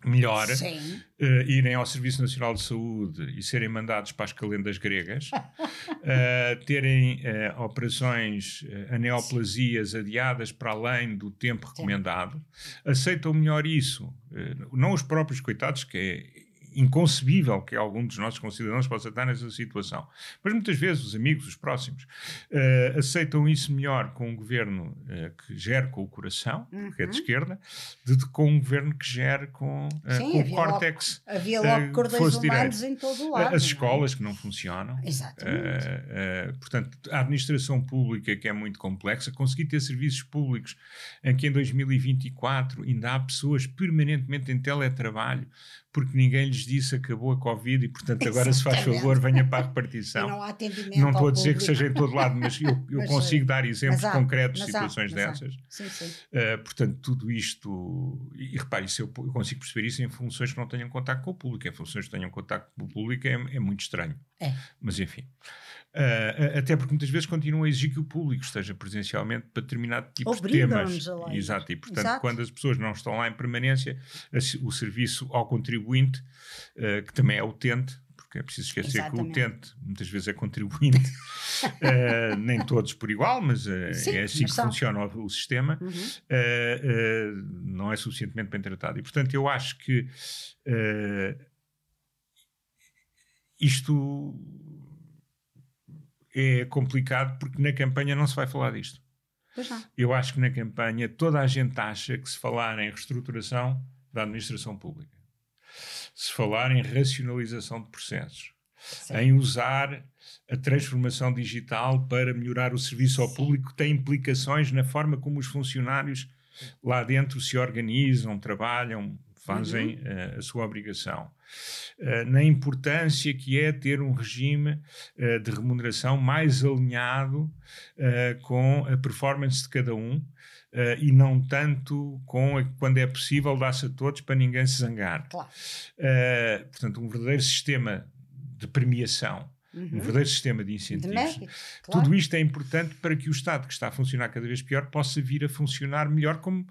Speaker 2: melhor eh, irem ao Serviço Nacional de Saúde e serem mandados para as calendas gregas, eh, terem eh, operações, aneoplasias adiadas para além do tempo recomendado, aceitam melhor isso. Não os próprios coitados, que é inconcebível que algum dos nossos concidadãos possa estar nessa situação. Mas muitas vezes os amigos, os próximos, uh, aceitam isso melhor com um governo uh, que gere com o coração, uhum. que é de esquerda, do que com um governo que gere com, uh, Sim, com o córtex.
Speaker 1: Logo, havia logo cordões humanos direito. em todo o lado.
Speaker 2: As é? escolas que não funcionam.
Speaker 1: Exatamente.
Speaker 2: portanto, a administração pública que é muito complexa, conseguir ter serviços públicos em que em 2024 ainda há pessoas permanentemente em teletrabalho porque ninguém lhes disse acabou a Covid e, portanto, agora se faz favor, venha para a repartição.
Speaker 1: não há atendimento.
Speaker 2: Não estou a dizer que seja em todo lado, mas eu, eu mas, consigo dar exemplos há, concretos de situações há, dessas.
Speaker 1: Sim, sim.
Speaker 2: Uh, portanto, tudo isto, e, e repare, isso eu, eu, consigo perceber isso em funções que não tenham contato com o público. Em funções que tenham contato com o público é, é muito estranho.
Speaker 1: É.
Speaker 2: Mas enfim. Uh, até porque muitas vezes continuam a exigir que o público esteja presencialmente para determinado tipo de temas. Exato, e portanto, Exato. quando as pessoas não estão lá em permanência, o serviço ao contribuinte, uh, que também é utente, porque é preciso esquecer Exatamente. que o utente muitas vezes é contribuinte, uh, nem todos por igual, mas Sim, é assim que são. funciona o, o sistema, uhum. não é suficientemente bem tratado. E portanto, eu acho que isto é complicado porque na campanha não se vai falar disto. Eu acho que na campanha toda a gente acha que se falar em reestruturação da administração pública, se falar em racionalização de processos, Sim. em usar a transformação digital para melhorar o serviço ao Sim. público, tem implicações na forma como os funcionários lá dentro se organizam, trabalham, fazem uhum. uh, a sua obrigação. Uh, na importância que é ter um regime uh, de remuneração mais alinhado com a performance de cada um e não tanto com a, quando é possível dar-se a todos para ninguém se zangar.
Speaker 1: Claro.
Speaker 2: portanto, um verdadeiro sistema de premiação Uhum. um verdadeiro sistema de incentivos. De claro. Tudo isto é importante para que o Estado, que está a funcionar cada vez pior, possa vir a funcionar melhor, como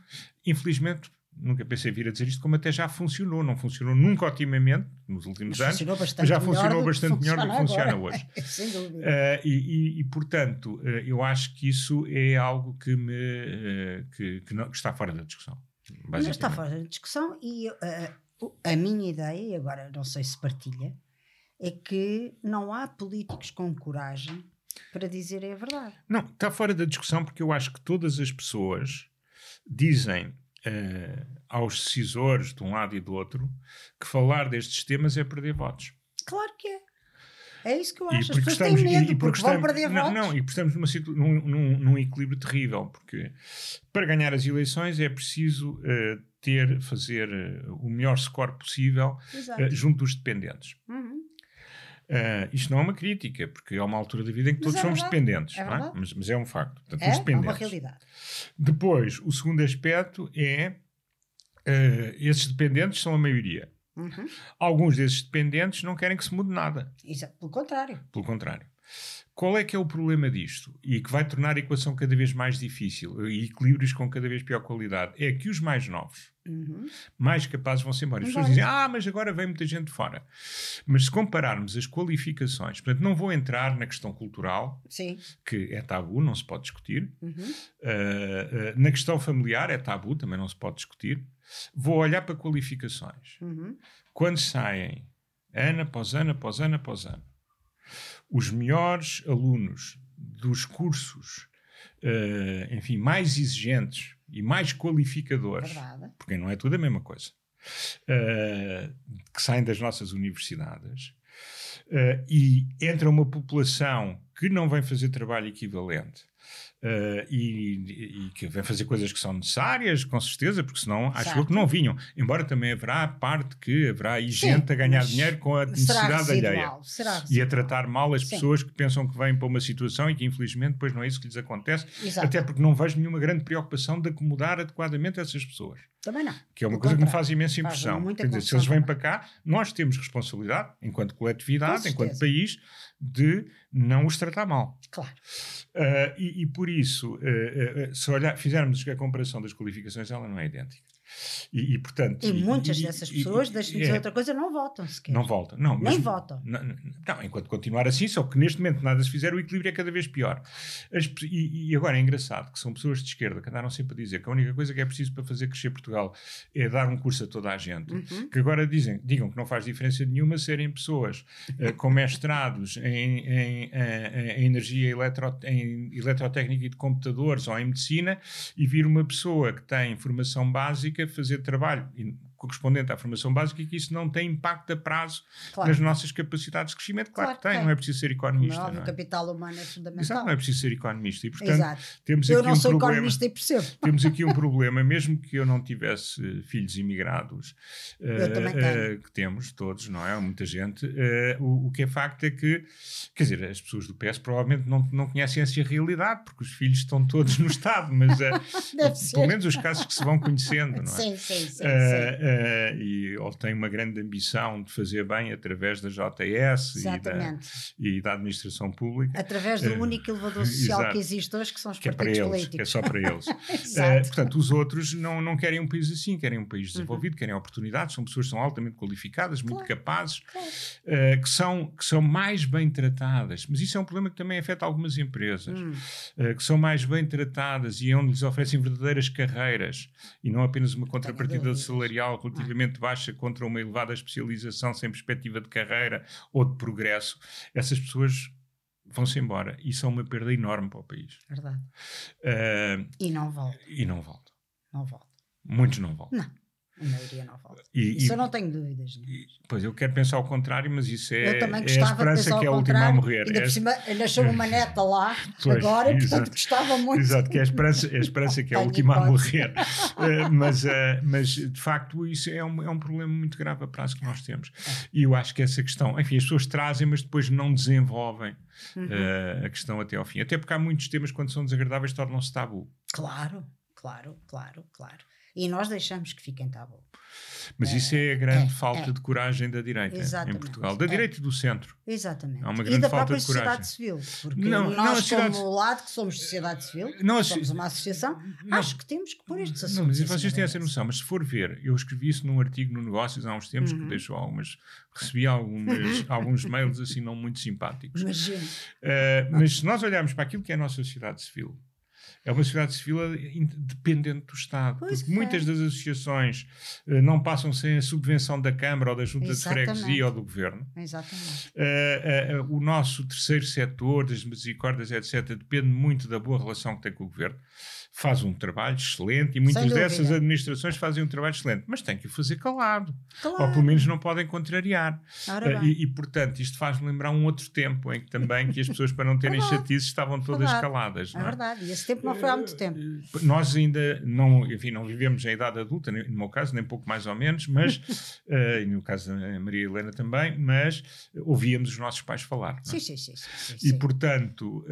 Speaker 2: infelizmente nunca pensei vir a dizer isto, como até já funcionou. Não funcionou nunca otimamente nos últimos mas anos, mas já funcionou bastante melhor do que funciona hoje.
Speaker 1: Sem dúvida.
Speaker 2: Uh, e, e, e, portanto, uh, eu acho que isso é algo que, me, uh, que, que, não, que, está fora da discussão.
Speaker 1: Não está fora da discussão e a minha ideia, e agora não sei se partilha, é que não há políticos com coragem para dizerem a verdade.
Speaker 2: Não, está fora da discussão porque eu acho que todas as pessoas dizem uh, aos decisores de um lado e do outro que falar destes temas é perder votos.
Speaker 1: Claro que é. É isso que eu acho. As pessoas estamos, têm medo porque, porque estamos, vão perder
Speaker 2: não,
Speaker 1: votos.
Speaker 2: Não, e porque estamos numa num, num, num, equilíbrio terrível, porque para ganhar as eleições é preciso uh, ter, fazer uh, o melhor score possível uh, junto dos dependentes.
Speaker 1: Uhum.
Speaker 2: Uh, isto não é uma crítica, porque é uma altura da vida em que mas todos é somos dependentes, é é? Mas, mas, é um facto. Portanto,
Speaker 1: é, é uma realidade.
Speaker 2: Depois, o segundo aspecto é uh, esses dependentes são a maioria.
Speaker 1: Uhum.
Speaker 2: Alguns desses dependentes não querem que se mude nada.
Speaker 1: Isso, pelo contrário.
Speaker 2: Pelo contrário. Qual é que é o problema disto? E que vai tornar a equação cada vez mais difícil e equilíbrios com cada vez pior qualidade? É que os mais novos,
Speaker 1: uhum.
Speaker 2: mais capazes vão-se embora. As pessoas dizem, ah, mas agora vem muita gente fora. Mas se compararmos as qualificações, portanto, não vou entrar na questão cultural,
Speaker 1: Sim.
Speaker 2: que é tabu, não se pode discutir.
Speaker 1: Uhum. Uh,
Speaker 2: uh, na questão familiar é tabu, também não se pode discutir. Vou olhar para qualificações.
Speaker 1: Uhum.
Speaker 2: Quando saem, ano após ano, após ano, após ano, os melhores alunos dos cursos, uh, enfim, mais exigentes e mais qualificadores,
Speaker 1: Verdade.
Speaker 2: porque não é tudo a mesma coisa, uh, que saem das nossas universidades uh, e entra uma população que não vem fazer trabalho equivalente Uh, e, e, que vem fazer coisas que são necessárias, com certeza, porque senão acho eu que não vinham. Embora também haverá parte que haverá aí gente a ganhar dinheiro com a necessidade alheia e a tratar mal as Sim. pessoas que pensam que vêm para uma situação e que infelizmente depois não é isso que lhes acontece,
Speaker 1: Exato.
Speaker 2: até porque não vejo nenhuma grande preocupação de acomodar adequadamente essas pessoas.
Speaker 1: Também não.
Speaker 2: Que é uma coisa que me faz imensa impressão. Quer dizer, se eles vêm para cá, nós temos responsabilidade, enquanto coletividade, enquanto país, de não os tratar mal.
Speaker 1: Claro.
Speaker 2: Uh, e, e, por isso, uh, uh, se olhar, fizermos a comparação das qualificações, ela não é idêntica. E, e, portanto.
Speaker 1: E muitas e, dessas pessoas, deixem-me dizer é, outra coisa, não votam sequer.
Speaker 2: Não votam, não.
Speaker 1: Nem votam.
Speaker 2: Não, não, enquanto continuar assim, só que neste momento nada se fizer, o equilíbrio é cada vez pior. As, e, agora é engraçado que são pessoas de esquerda que andaram sempre a dizer que a única coisa que é preciso para fazer crescer Portugal é dar um curso a toda a gente. Uhum. Que agora dizem, digam que não faz diferença nenhuma serem pessoas uh, com mestrados em, em, em, eh, em energia eletro, em eletrotécnica e de computadores ou em medicina e vir uma pessoa que tem formação básica fazer trabalho correspondente à formação básica e que isso não tem impacto a prazo claro. nas nossas capacidades de crescimento. Claro, claro que tem, tem, não é preciso ser economista. Não,
Speaker 1: não é? o capital humano é fundamental.
Speaker 2: Exato, não é preciso ser economista. E, portanto,
Speaker 1: Exato.
Speaker 2: temos
Speaker 1: eu
Speaker 2: aqui
Speaker 1: não
Speaker 2: um
Speaker 1: sou
Speaker 2: problema,
Speaker 1: economista e percebo.
Speaker 2: Temos aqui um problema, mesmo que eu não tivesse filhos imigrados,
Speaker 1: uh,
Speaker 2: uh, que temos todos, não é? Muita gente. Uh, o, o, que é facto é que, quer dizer, as pessoas do PS provavelmente não, não conhecem essa realidade, porque os filhos estão todos no Estado, mas pelo menos os casos que se vão conhecendo, não é?
Speaker 1: Sim, sim, sim. sim.
Speaker 2: E ou tem uma grande ambição de fazer bem através da JS e da, e da, administração pública.
Speaker 1: Através do uh, único elevador social que existe hoje, que são os que partidos
Speaker 2: é para
Speaker 1: eles, políticos.
Speaker 2: Que é só para eles. uh, portanto, os outros não, não querem um país assim, querem um país desenvolvido, uhum. querem oportunidades, são pessoas que são altamente qualificadas, claro. muito capazes, claro. que, são, que são mais bem tratadas. Mas isso é um problema que também afeta algumas empresas, hum. que são mais bem tratadas e é onde lhes oferecem verdadeiras carreiras e não apenas uma contrapartida salarial relativamente baixa contra uma elevada especialização sem perspectiva de carreira ou de progresso, essas pessoas vão-se embora. Isso é uma perda enorme para o país.
Speaker 1: Verdade. Uh, e não volta.
Speaker 2: E não volta.
Speaker 1: Não volta.
Speaker 2: Muitos não voltam.
Speaker 1: Não. A maioria não volta. E, isso e, eu não tenho dúvidas. E,
Speaker 2: pois eu quero pensar ao contrário, mas isso é, é a esperança que é a última a morrer.
Speaker 1: Ainda
Speaker 2: é,
Speaker 1: por cima, nasceu uma neta lá pois, agora, e portanto gostava muito.
Speaker 2: Exato, que é a esperança, a esperança que é a última a morrer. uh, mas, uh, mas de facto isso é um, é um problema muito grave a prazo que nós temos. E eu acho que essa questão, enfim, as pessoas trazem, mas depois não desenvolvem uhum. uh, a questão até ao fim. Até porque há muitos temas, quando são desagradáveis, tornam-se tabu.
Speaker 1: Claro, claro, claro, claro. E nós deixamos que fiquem tabu.
Speaker 2: Mas isso é a grande é, falta é. de coragem da direita em Portugal. Da é. direita e do centro.
Speaker 1: Exatamente.
Speaker 2: Há uma grande
Speaker 1: e da
Speaker 2: falta
Speaker 1: de
Speaker 2: coragem.
Speaker 1: sociedade civil. Porque não, nós, não, sociedade... como lado que somos sociedade civil, não, somos uma associação, não, acho que temos que pôr estes assuntos. Não,
Speaker 2: mas vocês têm essa noção. Mas se for ver, eu escrevi isso num artigo no Negócios há uns tempos uhum. que deixou algumas. Recebi algumas, alguns mails assim não muito simpáticos.
Speaker 1: Imagino.
Speaker 2: Uh, mas se nós olharmos para aquilo que é a nossa sociedade civil, é uma sociedade civil dependente do Estado. Pois porque é. muitas das associações uh, não passam sem a subvenção da Câmara ou da Junta Exatamente. de Freguesia ou do Governo.
Speaker 1: Exatamente. Uh,
Speaker 2: uh, o nosso terceiro setor, das misericórdias, etc., depende muito da boa relação que tem com o Governo faz um trabalho excelente e muitas dessas administrações fazem um trabalho excelente, mas tem que o fazer calado. Claro. Ou pelo menos não podem contrariar. Uh, e, e, portanto, isto faz-me lembrar um outro tempo em que também que as pessoas, para não terem chatices, estavam todas verdade. caladas.
Speaker 1: É, é verdade, e esse tempo não foi há muito tempo. Uh,
Speaker 2: nós ainda não, enfim, não vivemos em idade adulta, no meu caso, nem pouco mais ou menos, mas, uh, e no caso da Maria Helena também, mas ouvíamos os nossos pais falar.
Speaker 1: Sim, sim, sim, sim,
Speaker 2: sim, E, portanto,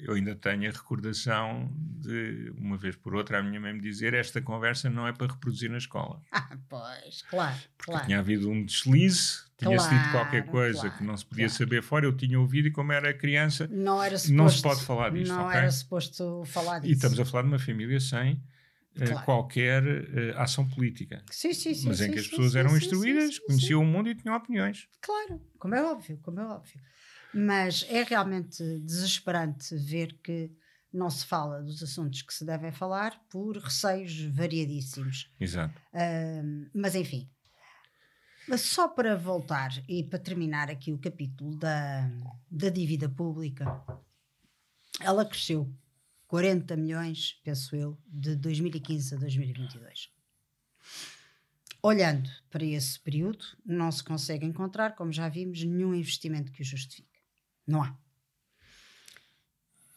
Speaker 2: eu ainda tenho a recordação de, uma vez por outra, a minha mãe me dizer esta conversa não é para reproduzir na escola.
Speaker 1: Ah, pois, claro,
Speaker 2: Porque
Speaker 1: claro.
Speaker 2: tinha havido um deslize, tinha-se claro, dito qualquer coisa claro, que não se podia claro. saber fora, eu tinha ouvido e como era criança,
Speaker 1: não, era suposto,
Speaker 2: não se pode falar disto.
Speaker 1: Não
Speaker 2: okay?
Speaker 1: era suposto falar disso.
Speaker 2: E estamos a falar de uma família sem uh, qualquer uh, ação política.
Speaker 1: Sim, sim, sim.
Speaker 2: Mas
Speaker 1: sim,
Speaker 2: em que as
Speaker 1: sim,
Speaker 2: pessoas
Speaker 1: sim,
Speaker 2: eram instruídas, conheciam o mundo e tinham opiniões.
Speaker 1: Claro, como é óbvio, como é óbvio. Mas é realmente desesperante ver que não se fala dos assuntos que se devem falar por receios variadíssimos.
Speaker 2: Exato.
Speaker 1: Uh, mas enfim, mas só para voltar e para terminar aqui o capítulo da, da dívida pública, ela cresceu 40 milhões, penso eu, de 2015 a 2022. Olhando para esse período, não se consegue encontrar, como já vimos, nenhum investimento que o justifique. Não há.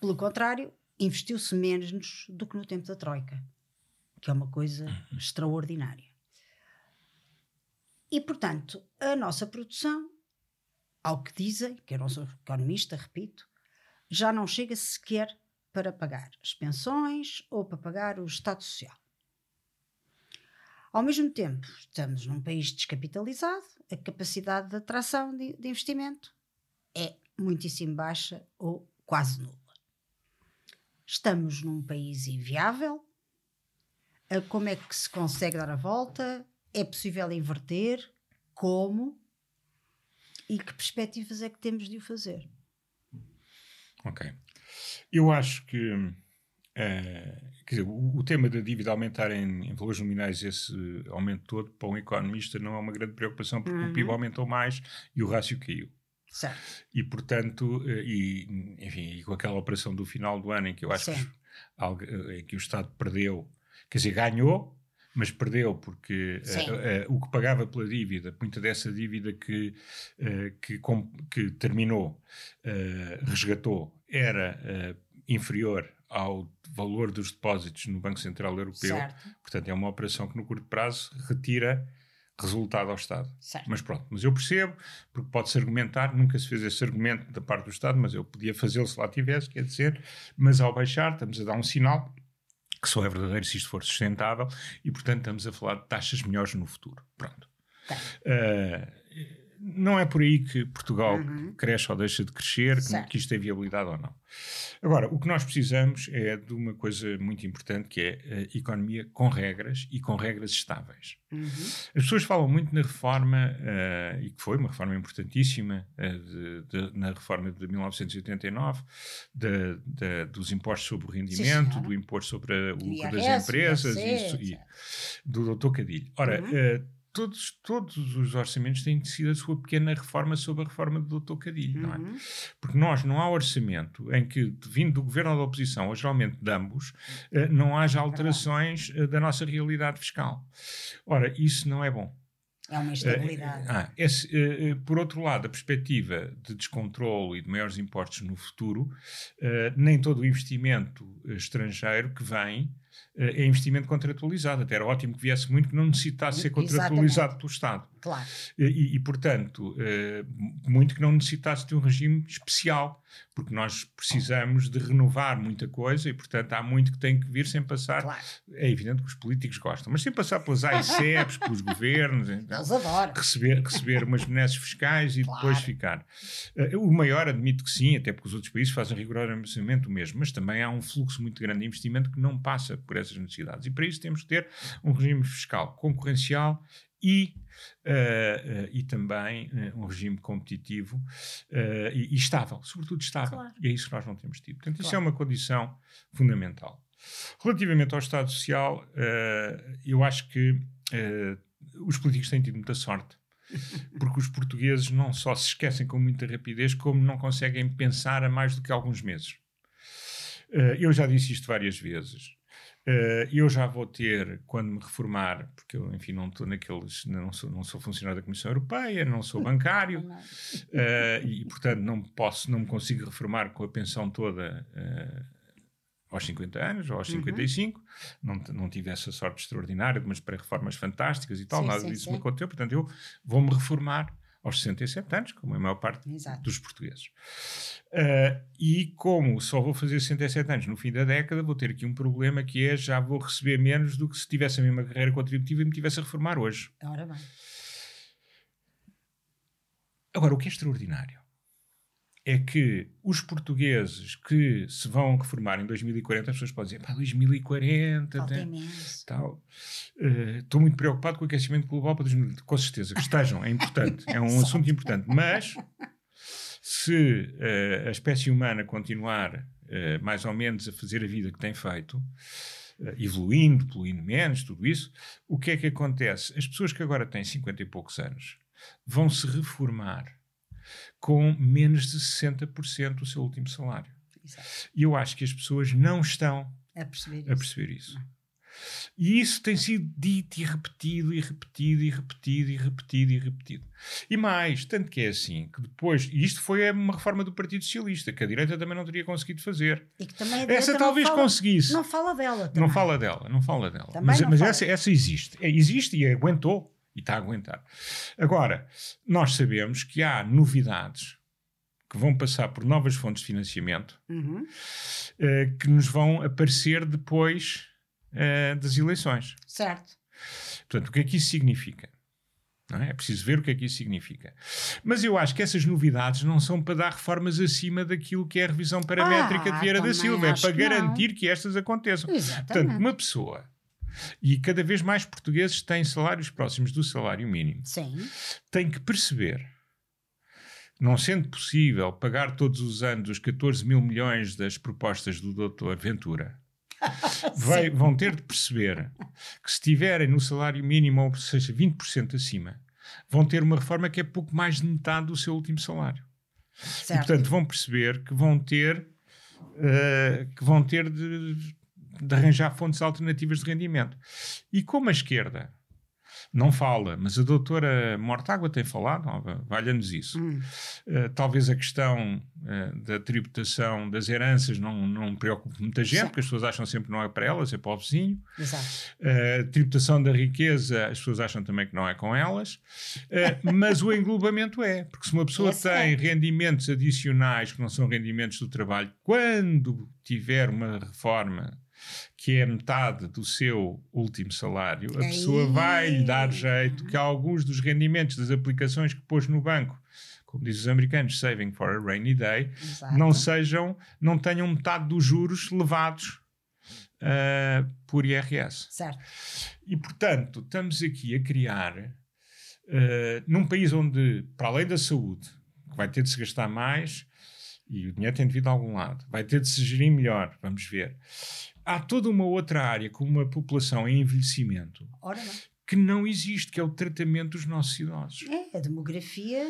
Speaker 1: Pelo contrário, investiu-se menos do que no tempo da Troika, que é uma coisa uhum. extraordinária. E, portanto, a nossa produção, ao que dizem, que eu não sou economista, repito, já não chega sequer para pagar as pensões ou para pagar o Estado Social. Ao mesmo tempo, estamos num país descapitalizado, a capacidade de atração de, de investimento é muitíssimo baixa ou quase nula. Estamos num país inviável, Uh, como é que se consegue dar a volta? É possível inverter? Como? E que perspectivas é que temos de o fazer?
Speaker 2: Ok. Eu acho que uh, dizer, o, o, tema da dívida aumentar em, em, valores nominais, esse aumento todo, para um economista não é uma grande preocupação, porque uhum. o PIB aumentou mais e o rácio caiu.
Speaker 1: Certo.
Speaker 2: E, portanto, eh, e, enfim, e com aquela operação do final do ano em que eu acho que, eh, que o Estado perdeu, quer dizer, ganhou, mas perdeu porque uh, uh, o que pagava pela dívida, muita dessa dívida que, uh, que, com, que, terminou, resgatou, era inferior ao valor dos depósitos no Banco Central Europeu. Certo. Portanto, é uma operação que no curto prazo retira resultado ao Estado.
Speaker 1: Certo.
Speaker 2: Mas pronto, mas eu percebo, porque pode-se argumentar, nunca se fez esse argumento da parte do Estado, mas eu podia fazê-lo se lá tivesse, quer dizer, mas ao baixar estamos a dar um sinal que só é verdadeiro se isto for sustentável e, portanto, estamos a falar de taxas melhores no futuro. Pronto.
Speaker 1: Tá.
Speaker 2: Uh, não é por aí que Portugal uhum. cresce ou deixa de crescer, que, que, isto tem viabilidade ou não. Agora, o que nós precisamos é de uma coisa muito importante que é a economia com regras e com regras estáveis.
Speaker 1: Uhum.
Speaker 2: As pessoas falam muito na reforma, uh, e que foi uma reforma importantíssima, uh, de, de, na reforma de 1989, de, dos impostos sobre o rendimento, Sim, do imposto sobre o lucro das empresas, e, e, do Dr. Cadilho. Ora, uhum. uh, todos, todos os orçamentos têm sido a sua pequena reforma sobre a reforma do Dr. Cadilho, uhum. não é? Uhum. Porque nós não há orçamento em que, vindo do governo ou da oposição, ou geralmente de ambos, eh, não haja alterações eh, da nossa realidade fiscal. Ora, isso não é bom.
Speaker 1: É uma instabilidade.
Speaker 2: Uh, ah, esse, uh, por outro lado, a perspectiva de descontrole e de maiores impostos no futuro, uh, nem todo o investimento estrangeiro que vem é investimento contratualizado. Até era ótimo que viesse muito que não necessitasse ser contratualizado Exatamente. pelo Estado.
Speaker 1: Claro.
Speaker 2: E, e, portanto, muito que não necessitasse de um regime especial, porque nós precisamos de renovar muita coisa e, portanto, há muito que tem que vir sem passar.
Speaker 1: Claro.
Speaker 2: É evidente que os políticos gostam, mas sem passar pelas AICEPs, pelos governos.
Speaker 1: Então.
Speaker 2: Receber, receber umas benesses fiscais e claro. depois ficar. o maior, admito que sim, até porque os outros países fazem rigorosamente o mesmo, mas também há um fluxo muito grande de investimento que não passa por essas necessidades. E para isso temos que ter um regime fiscal concorrencial e, uh, uh, e também uh, um regime competitivo e, e, estável, sobretudo estável. Claro. E é isso que nós não temos tido. Portanto, claro. isso é uma condição fundamental. Relativamente ao Estado Social, eu acho que os políticos têm tido muita sorte. Porque os portugueses não só se esquecem com muita rapidez, como não conseguem pensar a mais do que alguns meses. eu já disse isto várias vezes. Uh, eu já vou ter, quando me reformar, porque eu, enfim, não estou naqueles, não sou, não sou funcionário da Comissão Europeia, não sou bancário, uh, e, portanto, não posso, não me consigo reformar com a pensão toda uh, aos 50 anos ou aos uhum. 55. Não, não tive essa sorte extraordinária de umas pré-reformas fantásticas e tal, sim, nada sim, disso sim. me aconteceu, portanto, eu vou-me reformar aos 67 anos, como a maior parte
Speaker 1: Exato.
Speaker 2: dos portugueses. Uh, e como só vou fazer 67 anos no fim da década, vou ter aqui um problema que é já vou receber menos do que se tivesse a mesma carreira contributiva e me tivesse a reformar hoje.
Speaker 1: Ora bem.
Speaker 2: Agora, o que é extraordinário é que os portugueses que se vão reformar em 2040, as pessoas podem dizer, pá, 2040,
Speaker 1: Falta tem, imenso.
Speaker 2: tal. Estou uh, muito preocupado com o aquecimento global para 2040. Com certeza, que estejam, é importante, é um assunto importante. Mas se uh, a espécie humana continuar uh, mais ou menos a fazer a vida que tem feito, evoluindo, poluindo menos, tudo isso, o que é que acontece? As pessoas que agora têm 50 e poucos anos vão se reformar com menos de 60% do seu último salário. E eu acho que as pessoas não estão
Speaker 1: a perceber isso.
Speaker 2: A perceber isso. E isso tem sido dito e repetido, e repetido, e repetido, e repetido, e repetido. E mais, tanto que é assim, que depois, e isto foi uma reforma do Partido Socialista, que a direita também não teria conseguido fazer.
Speaker 1: E que também
Speaker 2: essa talvez
Speaker 1: fala,
Speaker 2: conseguisse.
Speaker 1: Não fala dela.
Speaker 2: Também. Não fala dela, não fala dela. Também mas, mas fala. Essa, essa existe. É, existe e aguentou. E está a aguentar. Agora, nós sabemos que há novidades que vão passar por novas fontes de financiamento
Speaker 1: uhum.
Speaker 2: uh, que nos vão aparecer depois uh, das eleições.
Speaker 1: Certo.
Speaker 2: Portanto, o que é que isso significa? É? é? preciso ver o que é que isso significa. Mas eu acho que essas novidades não são para dar reformas acima daquilo que é a revisão paramétrica ah, de Vieira da Silva, é para que garantir não. que estas aconteçam.
Speaker 1: Exatamente.
Speaker 2: Portanto, uma pessoa e cada vez mais portugueses têm salários próximos do salário mínimo,
Speaker 1: Sim.
Speaker 2: têm que perceber, não sendo possível pagar todos os anos os 14 mil milhões das propostas do Dr. Ventura, vai- vão ter de perceber que se estiverem no salário mínimo, ou seja, 20% acima, vão ter uma reforma que é pouco mais de metade do seu último salário. E,
Speaker 1: Certo.
Speaker 2: portanto, vão perceber que vão ter, eh, que vão ter de, de arranjar fontes alternativas de rendimento. E como a esquerda não fala, mas a doutora Mortágua tem falado, valha-nos isso.
Speaker 1: Hum.
Speaker 2: Eh, talvez a questão eh, da tributação das heranças não, não preocupe muita gente, porque as pessoas acham sempre que não é para elas, é para o vizinho.
Speaker 1: Exato.
Speaker 2: A tributação da riqueza, as pessoas acham também que não é com elas, mas o englobamento é, porque se uma pessoa
Speaker 1: Esse
Speaker 2: tem
Speaker 1: é.
Speaker 2: rendimentos adicionais que não são rendimentos do trabalho, quando tiver uma reforma que é metade do seu último salário, a pessoa vai lhe dar jeito que alguns dos rendimentos das aplicações que pôs no banco, como dizem os americanos, saving for a rainy day,
Speaker 1: Exato.
Speaker 2: não sejam, não tenham metade dos juros levados ah, por IRS.
Speaker 1: Certo.
Speaker 2: E, portanto, estamos aqui a criar, eh, num país onde, para além da saúde, que vai ter de se gastar mais, e o dinheiro tem de vir de algum lado, vai ter de se gerir melhor, vamos ver. Há toda uma outra área, com uma população em envelhecimento,
Speaker 1: Ora não.
Speaker 2: que não existe, que é o tratamento dos nossos idosos.
Speaker 1: É, a demografia.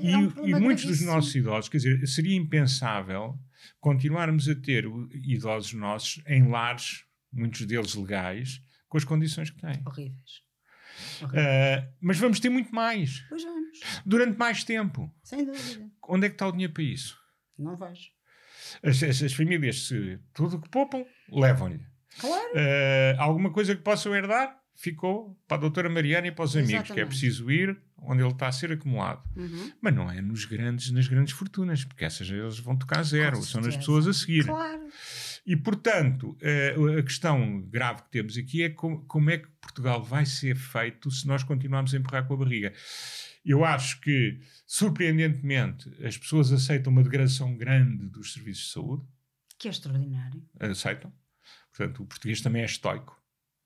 Speaker 2: E,
Speaker 1: é um
Speaker 2: e muitos dos
Speaker 1: gravíssimo.
Speaker 2: nossos idosos, quer dizer, seria impensável continuarmos a ter idosos nossos em lares, muitos deles legais, com as condições que têm.
Speaker 1: Horríveis.
Speaker 2: Uh, mas vamos ter muito mais,
Speaker 1: Pois vamos.
Speaker 2: durante mais tempo.
Speaker 1: Sem dúvida.
Speaker 2: Onde é que está o dinheiro para isso?
Speaker 1: Não vejo.
Speaker 2: As, as- as famílias, se tudo o que poupam, levam-lhe.
Speaker 1: Claro.
Speaker 2: Uh, alguma coisa que possam herdar, ficou para a doutora Mariana e para os amigos, que é
Speaker 1: Exatamente.
Speaker 2: preciso ir onde ele está a ser acumulado.
Speaker 1: Uhum.
Speaker 2: Mas não é nos grandes, nas grandes fortunas, porque essas eles vão tocar zero, são nas
Speaker 1: certeza.
Speaker 2: pessoas a seguir.
Speaker 1: Claro.
Speaker 2: E, portanto, eh, a questão grave que temos aqui é como é que Portugal vai ser feito se nós continuarmos a empurrar com a barriga. Eu acho que, surpreendentemente, as pessoas aceitam uma degradação grande dos serviços de saúde,
Speaker 1: Que é extraordinário.
Speaker 2: aceitam. Portanto, o português também é estoico.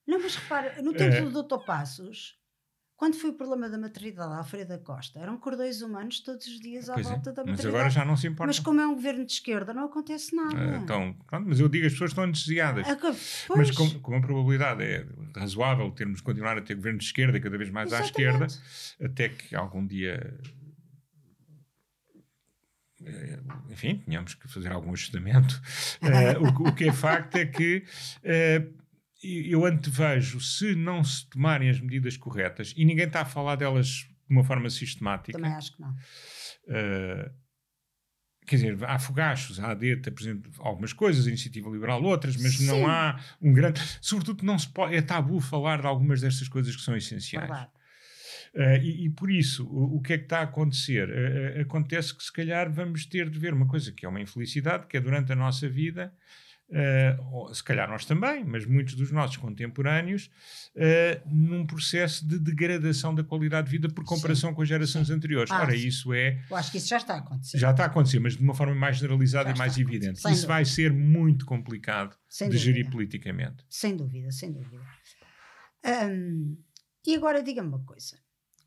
Speaker 1: Não, mas repara, no tempo
Speaker 2: É.
Speaker 1: do Dr. Passos, quando foi o problema da maternidade à Alfredo da Costa, eram cordões humanos todos os dias à
Speaker 2: Pois é,
Speaker 1: volta da
Speaker 2: mas
Speaker 1: maternidade.
Speaker 2: agora já não se importa.
Speaker 1: Mas como é um governo de esquerda, não acontece nada.
Speaker 2: Eh, então, pronto, mas eu digo as pessoas estão anestesiadas.
Speaker 1: É
Speaker 2: Mas como, como a probabilidade é razoável termos de continuar a ter governo de esquerda cada vez mais à esquerda,
Speaker 1: exatamente.
Speaker 2: até que algum dia eh, enfim, tenhamos que fazer algum ajustamento. Eh, o, que- o que é facto é que eh, eu antevejo, se não se tomarem as medidas corretas, e ninguém está a falar delas de uma forma sistemática,
Speaker 1: Também acho que não.
Speaker 2: Uh, quer dizer, há fogachos, a AD apresenta algumas coisas, a Iniciativa Liberal outras, mas
Speaker 1: Sim.
Speaker 2: não há um grande. Sobretudo, não se pode, é tabu falar de algumas destas coisas que são essenciais.
Speaker 1: Verdade.
Speaker 2: Uh, e, e por isso, o, o que é que está a acontecer? Uh, uh, acontece que se calhar vamos ter de ver uma coisa que é uma infelicidade, que é durante a nossa vida. Uh, se calhar nós também, mas muitos dos nossos contemporâneos, uh, num processo de degradação da qualidade de vida por comparação com as gerações anteriores.
Speaker 1: Ah,
Speaker 2: Ora,
Speaker 1: sim.
Speaker 2: isso é
Speaker 1: Eu acho que isso já está a acontecer.
Speaker 2: já está a acontecer, mas de uma forma mais generalizada
Speaker 1: Já
Speaker 2: e mais evidente. Isso vai ser muito complicado
Speaker 1: Sem
Speaker 2: de gerir
Speaker 1: dúvida.
Speaker 2: politicamente.
Speaker 1: Sem dúvida, sem dúvida. Hum, e agora diga-me uma coisa: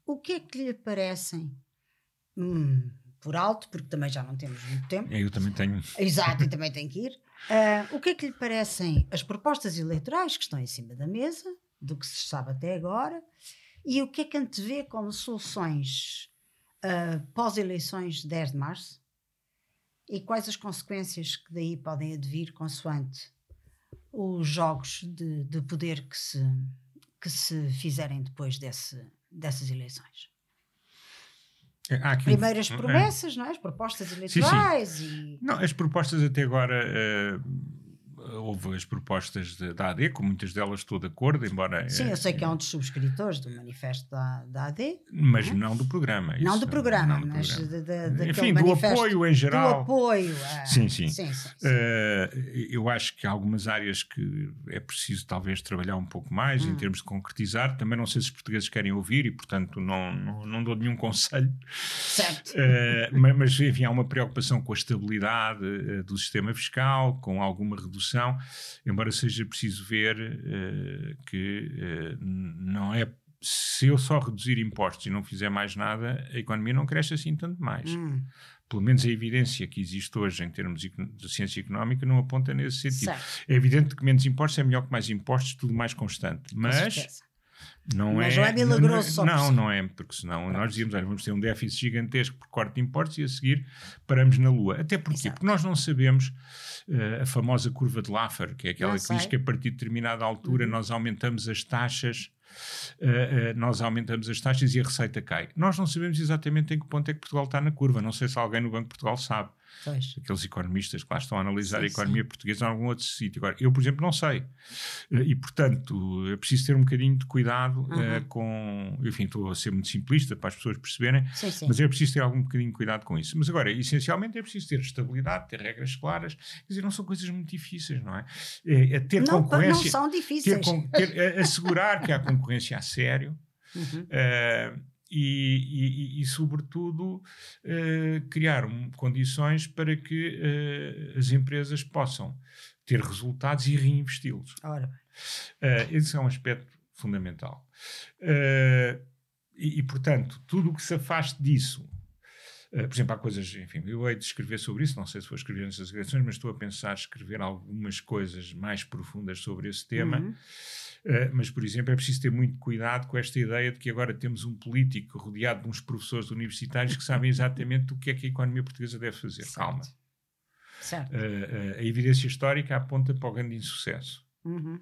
Speaker 1: o que é que lhe parecem, hum, por alto, porque também já não temos muito tempo,
Speaker 2: Eu também tenho.
Speaker 1: exato, e também tem que ir, ah, o que é que lhe parecem as propostas eleitorais que estão em cima da mesa, do que se sabe até agora, e o que é que antevê como soluções ah, pós-eleições de 10 de março? E quais as consequências que daí podem advir consoante os jogos de, de poder que se, que se fizerem depois desse, dessas eleições?
Speaker 2: Há aqui um-
Speaker 1: Primeiras
Speaker 2: é.
Speaker 1: promessas, não é? As propostas eleitorais e.
Speaker 2: Não, as propostas até agora. eh, houve as propostas de- da AD, com muitas delas estou de acordo, embora.
Speaker 1: Sim,
Speaker 2: eh,
Speaker 1: eu sei que é um dos subscritores do manifesto da, da AD.
Speaker 2: Mas
Speaker 1: Uhum.
Speaker 2: não do programa.
Speaker 1: não
Speaker 2: isso,
Speaker 1: do programa,
Speaker 2: não do
Speaker 1: mas
Speaker 2: programa.
Speaker 1: de, de,
Speaker 2: Enfim, do apoio em
Speaker 1: Do
Speaker 2: geral.
Speaker 1: apoio. a-
Speaker 2: Sim, sim.
Speaker 1: sim, sim, sim.
Speaker 2: Eh, eu acho que há algumas áreas que é preciso talvez trabalhar um pouco mais
Speaker 1: Hum.
Speaker 2: em termos de concretizar. Também não sei se os portugueses querem ouvir e, portanto, não, não, não dou nenhum conselho.
Speaker 1: Certo.
Speaker 2: Eh, ma- mas, enfim, há uma preocupação com a estabilidade eh, do sistema fiscal, com alguma redução embora seja preciso ver uh, que uh, não é. Se eu só reduzir impostos e não fizer mais nada, a economia não cresce assim tanto mais.
Speaker 1: Hum.
Speaker 2: Pelo menos a evidência que existe hoje em termos de ciência económica não aponta nesse sentido.
Speaker 1: Certo.
Speaker 2: É evidente que menos impostos é melhor que mais impostos, tudo mais constante. Mas. Não
Speaker 1: Mas
Speaker 2: é,
Speaker 1: não é milagroso só
Speaker 2: Não, não é, porque senão nós dizíamos, olha, vamos ter um déficit gigantesco por corte de impostos e a seguir paramos na lua. Até porquê?
Speaker 1: Exato.
Speaker 2: Porque nós não sabemos eh, a famosa curva de Laffer, que é aquela
Speaker 1: Não
Speaker 2: que diz que a partir de determinada altura
Speaker 1: Uhum.
Speaker 2: nós aumentamos as taxas. eh, eh, nós aumentamos as taxas e a receita cai. Nós não sabemos exatamente em que ponto é que Portugal está na curva. Não sei se alguém no Banco de Portugal sabe
Speaker 1: Pois.
Speaker 2: aqueles economistas que lá estão a analisar
Speaker 1: Sim,
Speaker 2: a economia portuguesa em algum outro sítio. Agora, eu, por exemplo, não sei. Eh, E, portanto, é preciso ter um bocadinho de cuidado eh,
Speaker 1: Uhum.
Speaker 2: com. Enfim, estou a ser muito simplista para as pessoas perceberem,
Speaker 1: Sim, sim.
Speaker 2: mas é preciso ter algum bocadinho de cuidado com isso. Mas agora, essencialmente, é preciso ter estabilidade, ter regras claras. Quer dizer, não são coisas muito difíceis, não é? É, é ter
Speaker 1: não, pa- não
Speaker 2: concorrência.
Speaker 1: são
Speaker 2: ter
Speaker 1: difíceis.
Speaker 2: ter- a- assegurar que há concorrência a sério.
Speaker 1: Uhum.
Speaker 2: Eh, e, e- e, sobretudo, eh, criar um- condições para que eh, as empresas possam ter resultados e reinvesti-los.
Speaker 1: Ora.
Speaker 2: Eh, esse é um aspecto fundamental. E, e, portanto, tudo o que se afaste disso. por exemplo, há coisas, enfim, eu hei de escrever sobre isso, não sei se vou escrever nestas eleições, mas estou a pensar escrever algumas coisas mais profundas sobre esse tema.
Speaker 1: Uhum.
Speaker 2: Uh, mas, por exemplo, é preciso ter muito cuidado com esta ideia de que agora temos um político rodeado de uns professores universitários que sabem exatamente o que é que a economia portuguesa deve fazer.
Speaker 1: Certo.
Speaker 2: Calma.
Speaker 1: Certo.
Speaker 2: Uh, a evidência histórica aponta para o grande insucesso.
Speaker 1: Uhum.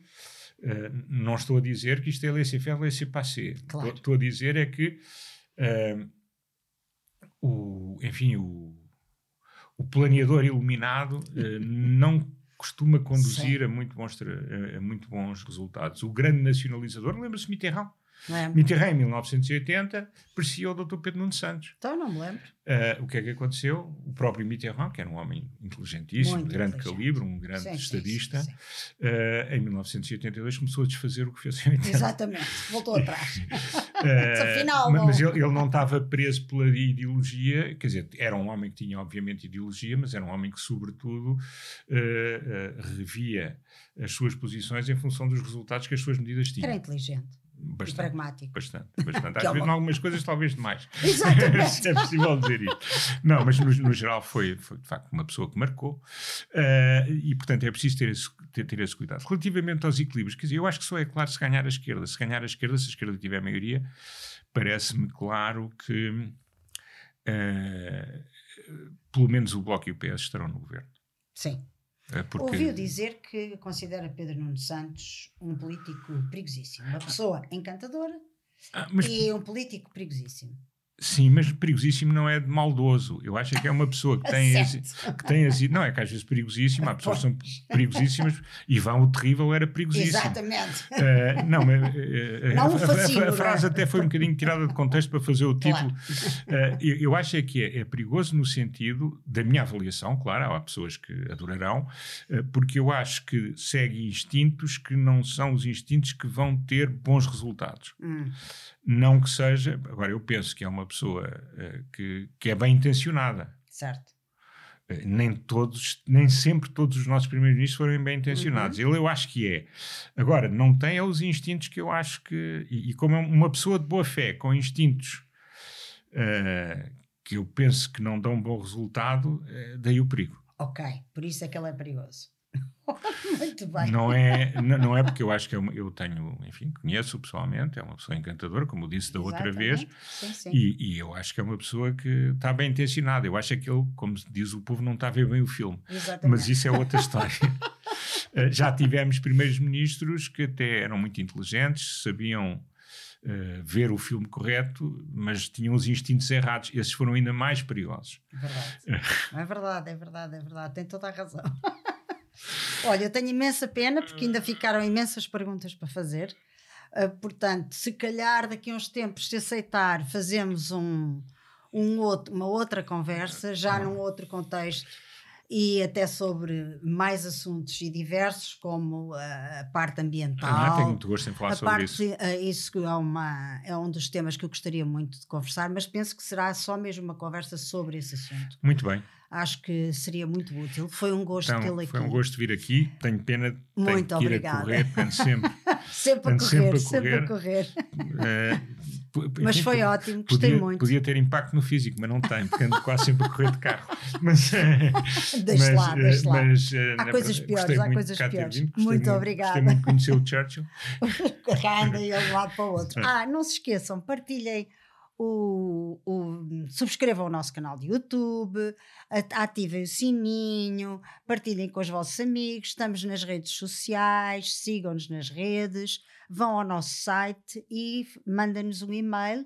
Speaker 2: Uh, não estou a dizer que isto é laissez-faire, laissez-passer.
Speaker 1: Claro.
Speaker 2: Estou, estou a dizer é que, uh, o, enfim, o, o planeador iluminado não costuma conduzir
Speaker 1: Sim.
Speaker 2: a muito, bons, a- a muito bons resultados. O grande nacionalizador, lembra-se Mitterrand?
Speaker 1: É?
Speaker 2: Mitterrand, em 1980, parecia o Dr. Pedro Nuno Santos.
Speaker 1: Então não me lembro.
Speaker 2: Uh, o que é que aconteceu? O próprio Mitterrand, que era um homem inteligentíssimo,
Speaker 1: Muito
Speaker 2: de grande
Speaker 1: inteligente.
Speaker 2: calibre, um grande
Speaker 1: Sim,
Speaker 2: estadista,
Speaker 1: sim, sim.
Speaker 2: uh, em 1982 começou a desfazer o que fez em 80.
Speaker 1: Exatamente. Voltou atrás.
Speaker 2: Uh,
Speaker 1: Afinal, não.
Speaker 2: mas ele, ele não estava preso pela ideologia, quer dizer, era um homem que tinha obviamente ideologia, mas era um homem que sobretudo revia as suas posições em função dos resultados que as suas medidas
Speaker 1: Era
Speaker 2: tinham.
Speaker 1: E
Speaker 2: Bastante.
Speaker 1: pragmático.
Speaker 2: Bastante, bastante. Às
Speaker 1: é
Speaker 2: vezes, em algumas coisas, talvez demais.
Speaker 1: Exatamente.
Speaker 2: É possível dizer isso. Não, mas no, no geral foi, foi, de facto uma pessoa que marcou. Eh, e, portanto, é preciso ter esse, ter, ter esse cuidado. Relativamente aos equilíbrios, quer dizer, eu acho que só é claro se ganhar a esquerda. Se ganhar a esquerda, se a esquerda tiver a maioria, parece-me claro que eh, pelo menos o Bloco e o PS estarão no governo.
Speaker 1: Sim.
Speaker 2: Eh, porque-
Speaker 1: Ouviu dizer que considera Pedro Nuno Santos um político perigosíssimo. Uma pessoa encantadora
Speaker 2: Ah, mas
Speaker 1: e um político perigosíssimo.
Speaker 2: Sim, mas perigosíssimo não é de maldoso. Eu acho é que é uma pessoa que tem, as, que tem as. Não, é que às vezes perigosíssimo, há pessoas que são perigosíssísíssimas. Ivan o Terrível era perigosíssimo.
Speaker 1: Exatamente.
Speaker 2: Eh, não, mas, eh,
Speaker 1: Não
Speaker 2: a,
Speaker 1: o
Speaker 2: a- a-
Speaker 1: fascino,
Speaker 2: a frase
Speaker 1: é?
Speaker 2: até foi um bocadinho tirada de contexto para fazer o
Speaker 1: Claro.
Speaker 2: título. Eh, eu, eu acho é que é, é perigoso no sentido da minha avaliação, claro, há pessoas que adorarão, porque eu acho que segue instintos que não são os instintos que vão ter bons resultados.
Speaker 1: Hum,
Speaker 2: Não que seja. Agora, eu penso que é uma pessoa eh, que, que é bem intencionada.
Speaker 1: certo.
Speaker 2: Eh, Nem todos, nem sempre todos os nossos primeiros-ministros foram bem intencionados.
Speaker 1: Uhum.
Speaker 2: Ele eu acho que é. Agora, não tem é os instintos que eu acho que. E, e como é uma pessoa de boa fé, com instintos eh, que eu penso que não dão um bom resultado, daí o perigo.
Speaker 1: Ok, por isso é que ele é perigoso. Muito bem.
Speaker 2: Não é, n- não é porque eu acho que é uma- eu tenho, enfim, conheço pessoalmente, é uma pessoa encantadora, como eu disse da outra vez,
Speaker 1: Exatamente. Sim, sim.
Speaker 2: E, e eu acho que é uma pessoa que está bem intencionada. Eu acho é que ele, como diz o povo, não está a ver bem o filme.
Speaker 1: Exatamente.
Speaker 2: Mas isso é outra história. Eh, Já tivemos primeiros ministros que até eram muito inteligentes, sabiam eh, ver o filme correto, mas tinham os instintos errados. Esses foram ainda mais perigosos.
Speaker 1: Verdade. É verdade, é verdade, é verdade. Tem toda a razão. Olha, eu tenho imensa pena porque ainda ficaram imensas perguntas para fazer. Uh, portanto, se calhar daqui a uns tempos, se aceitar, fazemos um, um outro, uma outra conversa, já num outro contexto e até sobre mais assuntos e diversos, como a, parte ambiental.
Speaker 2: Ah, tenho muito gosto em falar
Speaker 1: a
Speaker 2: sobre
Speaker 1: parte,
Speaker 2: isso.
Speaker 1: eh, isso é, uma, é um dos temas que eu gostaria muito de conversar, mas penso que será só mesmo uma conversa sobre esse assunto.
Speaker 2: Muito bem.
Speaker 1: Acho que seria muito útil. Foi um gosto
Speaker 2: Então,
Speaker 1: tê-lo aqui.
Speaker 2: foi um gosto vir aqui. Tenho pena de
Speaker 1: Muito
Speaker 2: tenho que ir
Speaker 1: obrigada.
Speaker 2: a correr, sempre.
Speaker 1: Sempre a correr,
Speaker 2: sempre a
Speaker 1: sempre a correr.
Speaker 2: eh,
Speaker 1: Mas foi ótimo, gostei
Speaker 2: Podia,
Speaker 1: muito.
Speaker 2: podia ter impacto no físico, mas não tem, porque ando quase sempre a correr de carro. Mas, eh,
Speaker 1: Deixe
Speaker 2: mas,
Speaker 1: lá,
Speaker 2: eh,
Speaker 1: deixe lá.
Speaker 2: mas, eh,
Speaker 1: Há
Speaker 2: na
Speaker 1: coisas
Speaker 2: verdade,
Speaker 1: piores,
Speaker 2: gostei
Speaker 1: há
Speaker 2: muito
Speaker 1: coisas piores.
Speaker 2: vindo, gostei
Speaker 1: Muito
Speaker 2: Gostei
Speaker 1: obrigada.
Speaker 2: muito de conhecer o Churchill.
Speaker 1: Anda ele de um lado para o outro. Ah, não se esqueçam, partilhem o, o- subscrevam o nosso canal de YouTube, ativem o sininho, partilhem com os vossos amigos, estamos nas redes sociais, sigam-nos nas redes, vão ao nosso site e mandem-nos um e-mail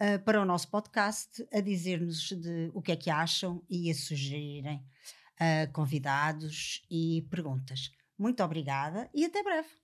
Speaker 1: ah, para o nosso podcast a dizer-nos o que é que acham e a sugerirem ah, convidados e perguntas. Muito obrigada e até breve.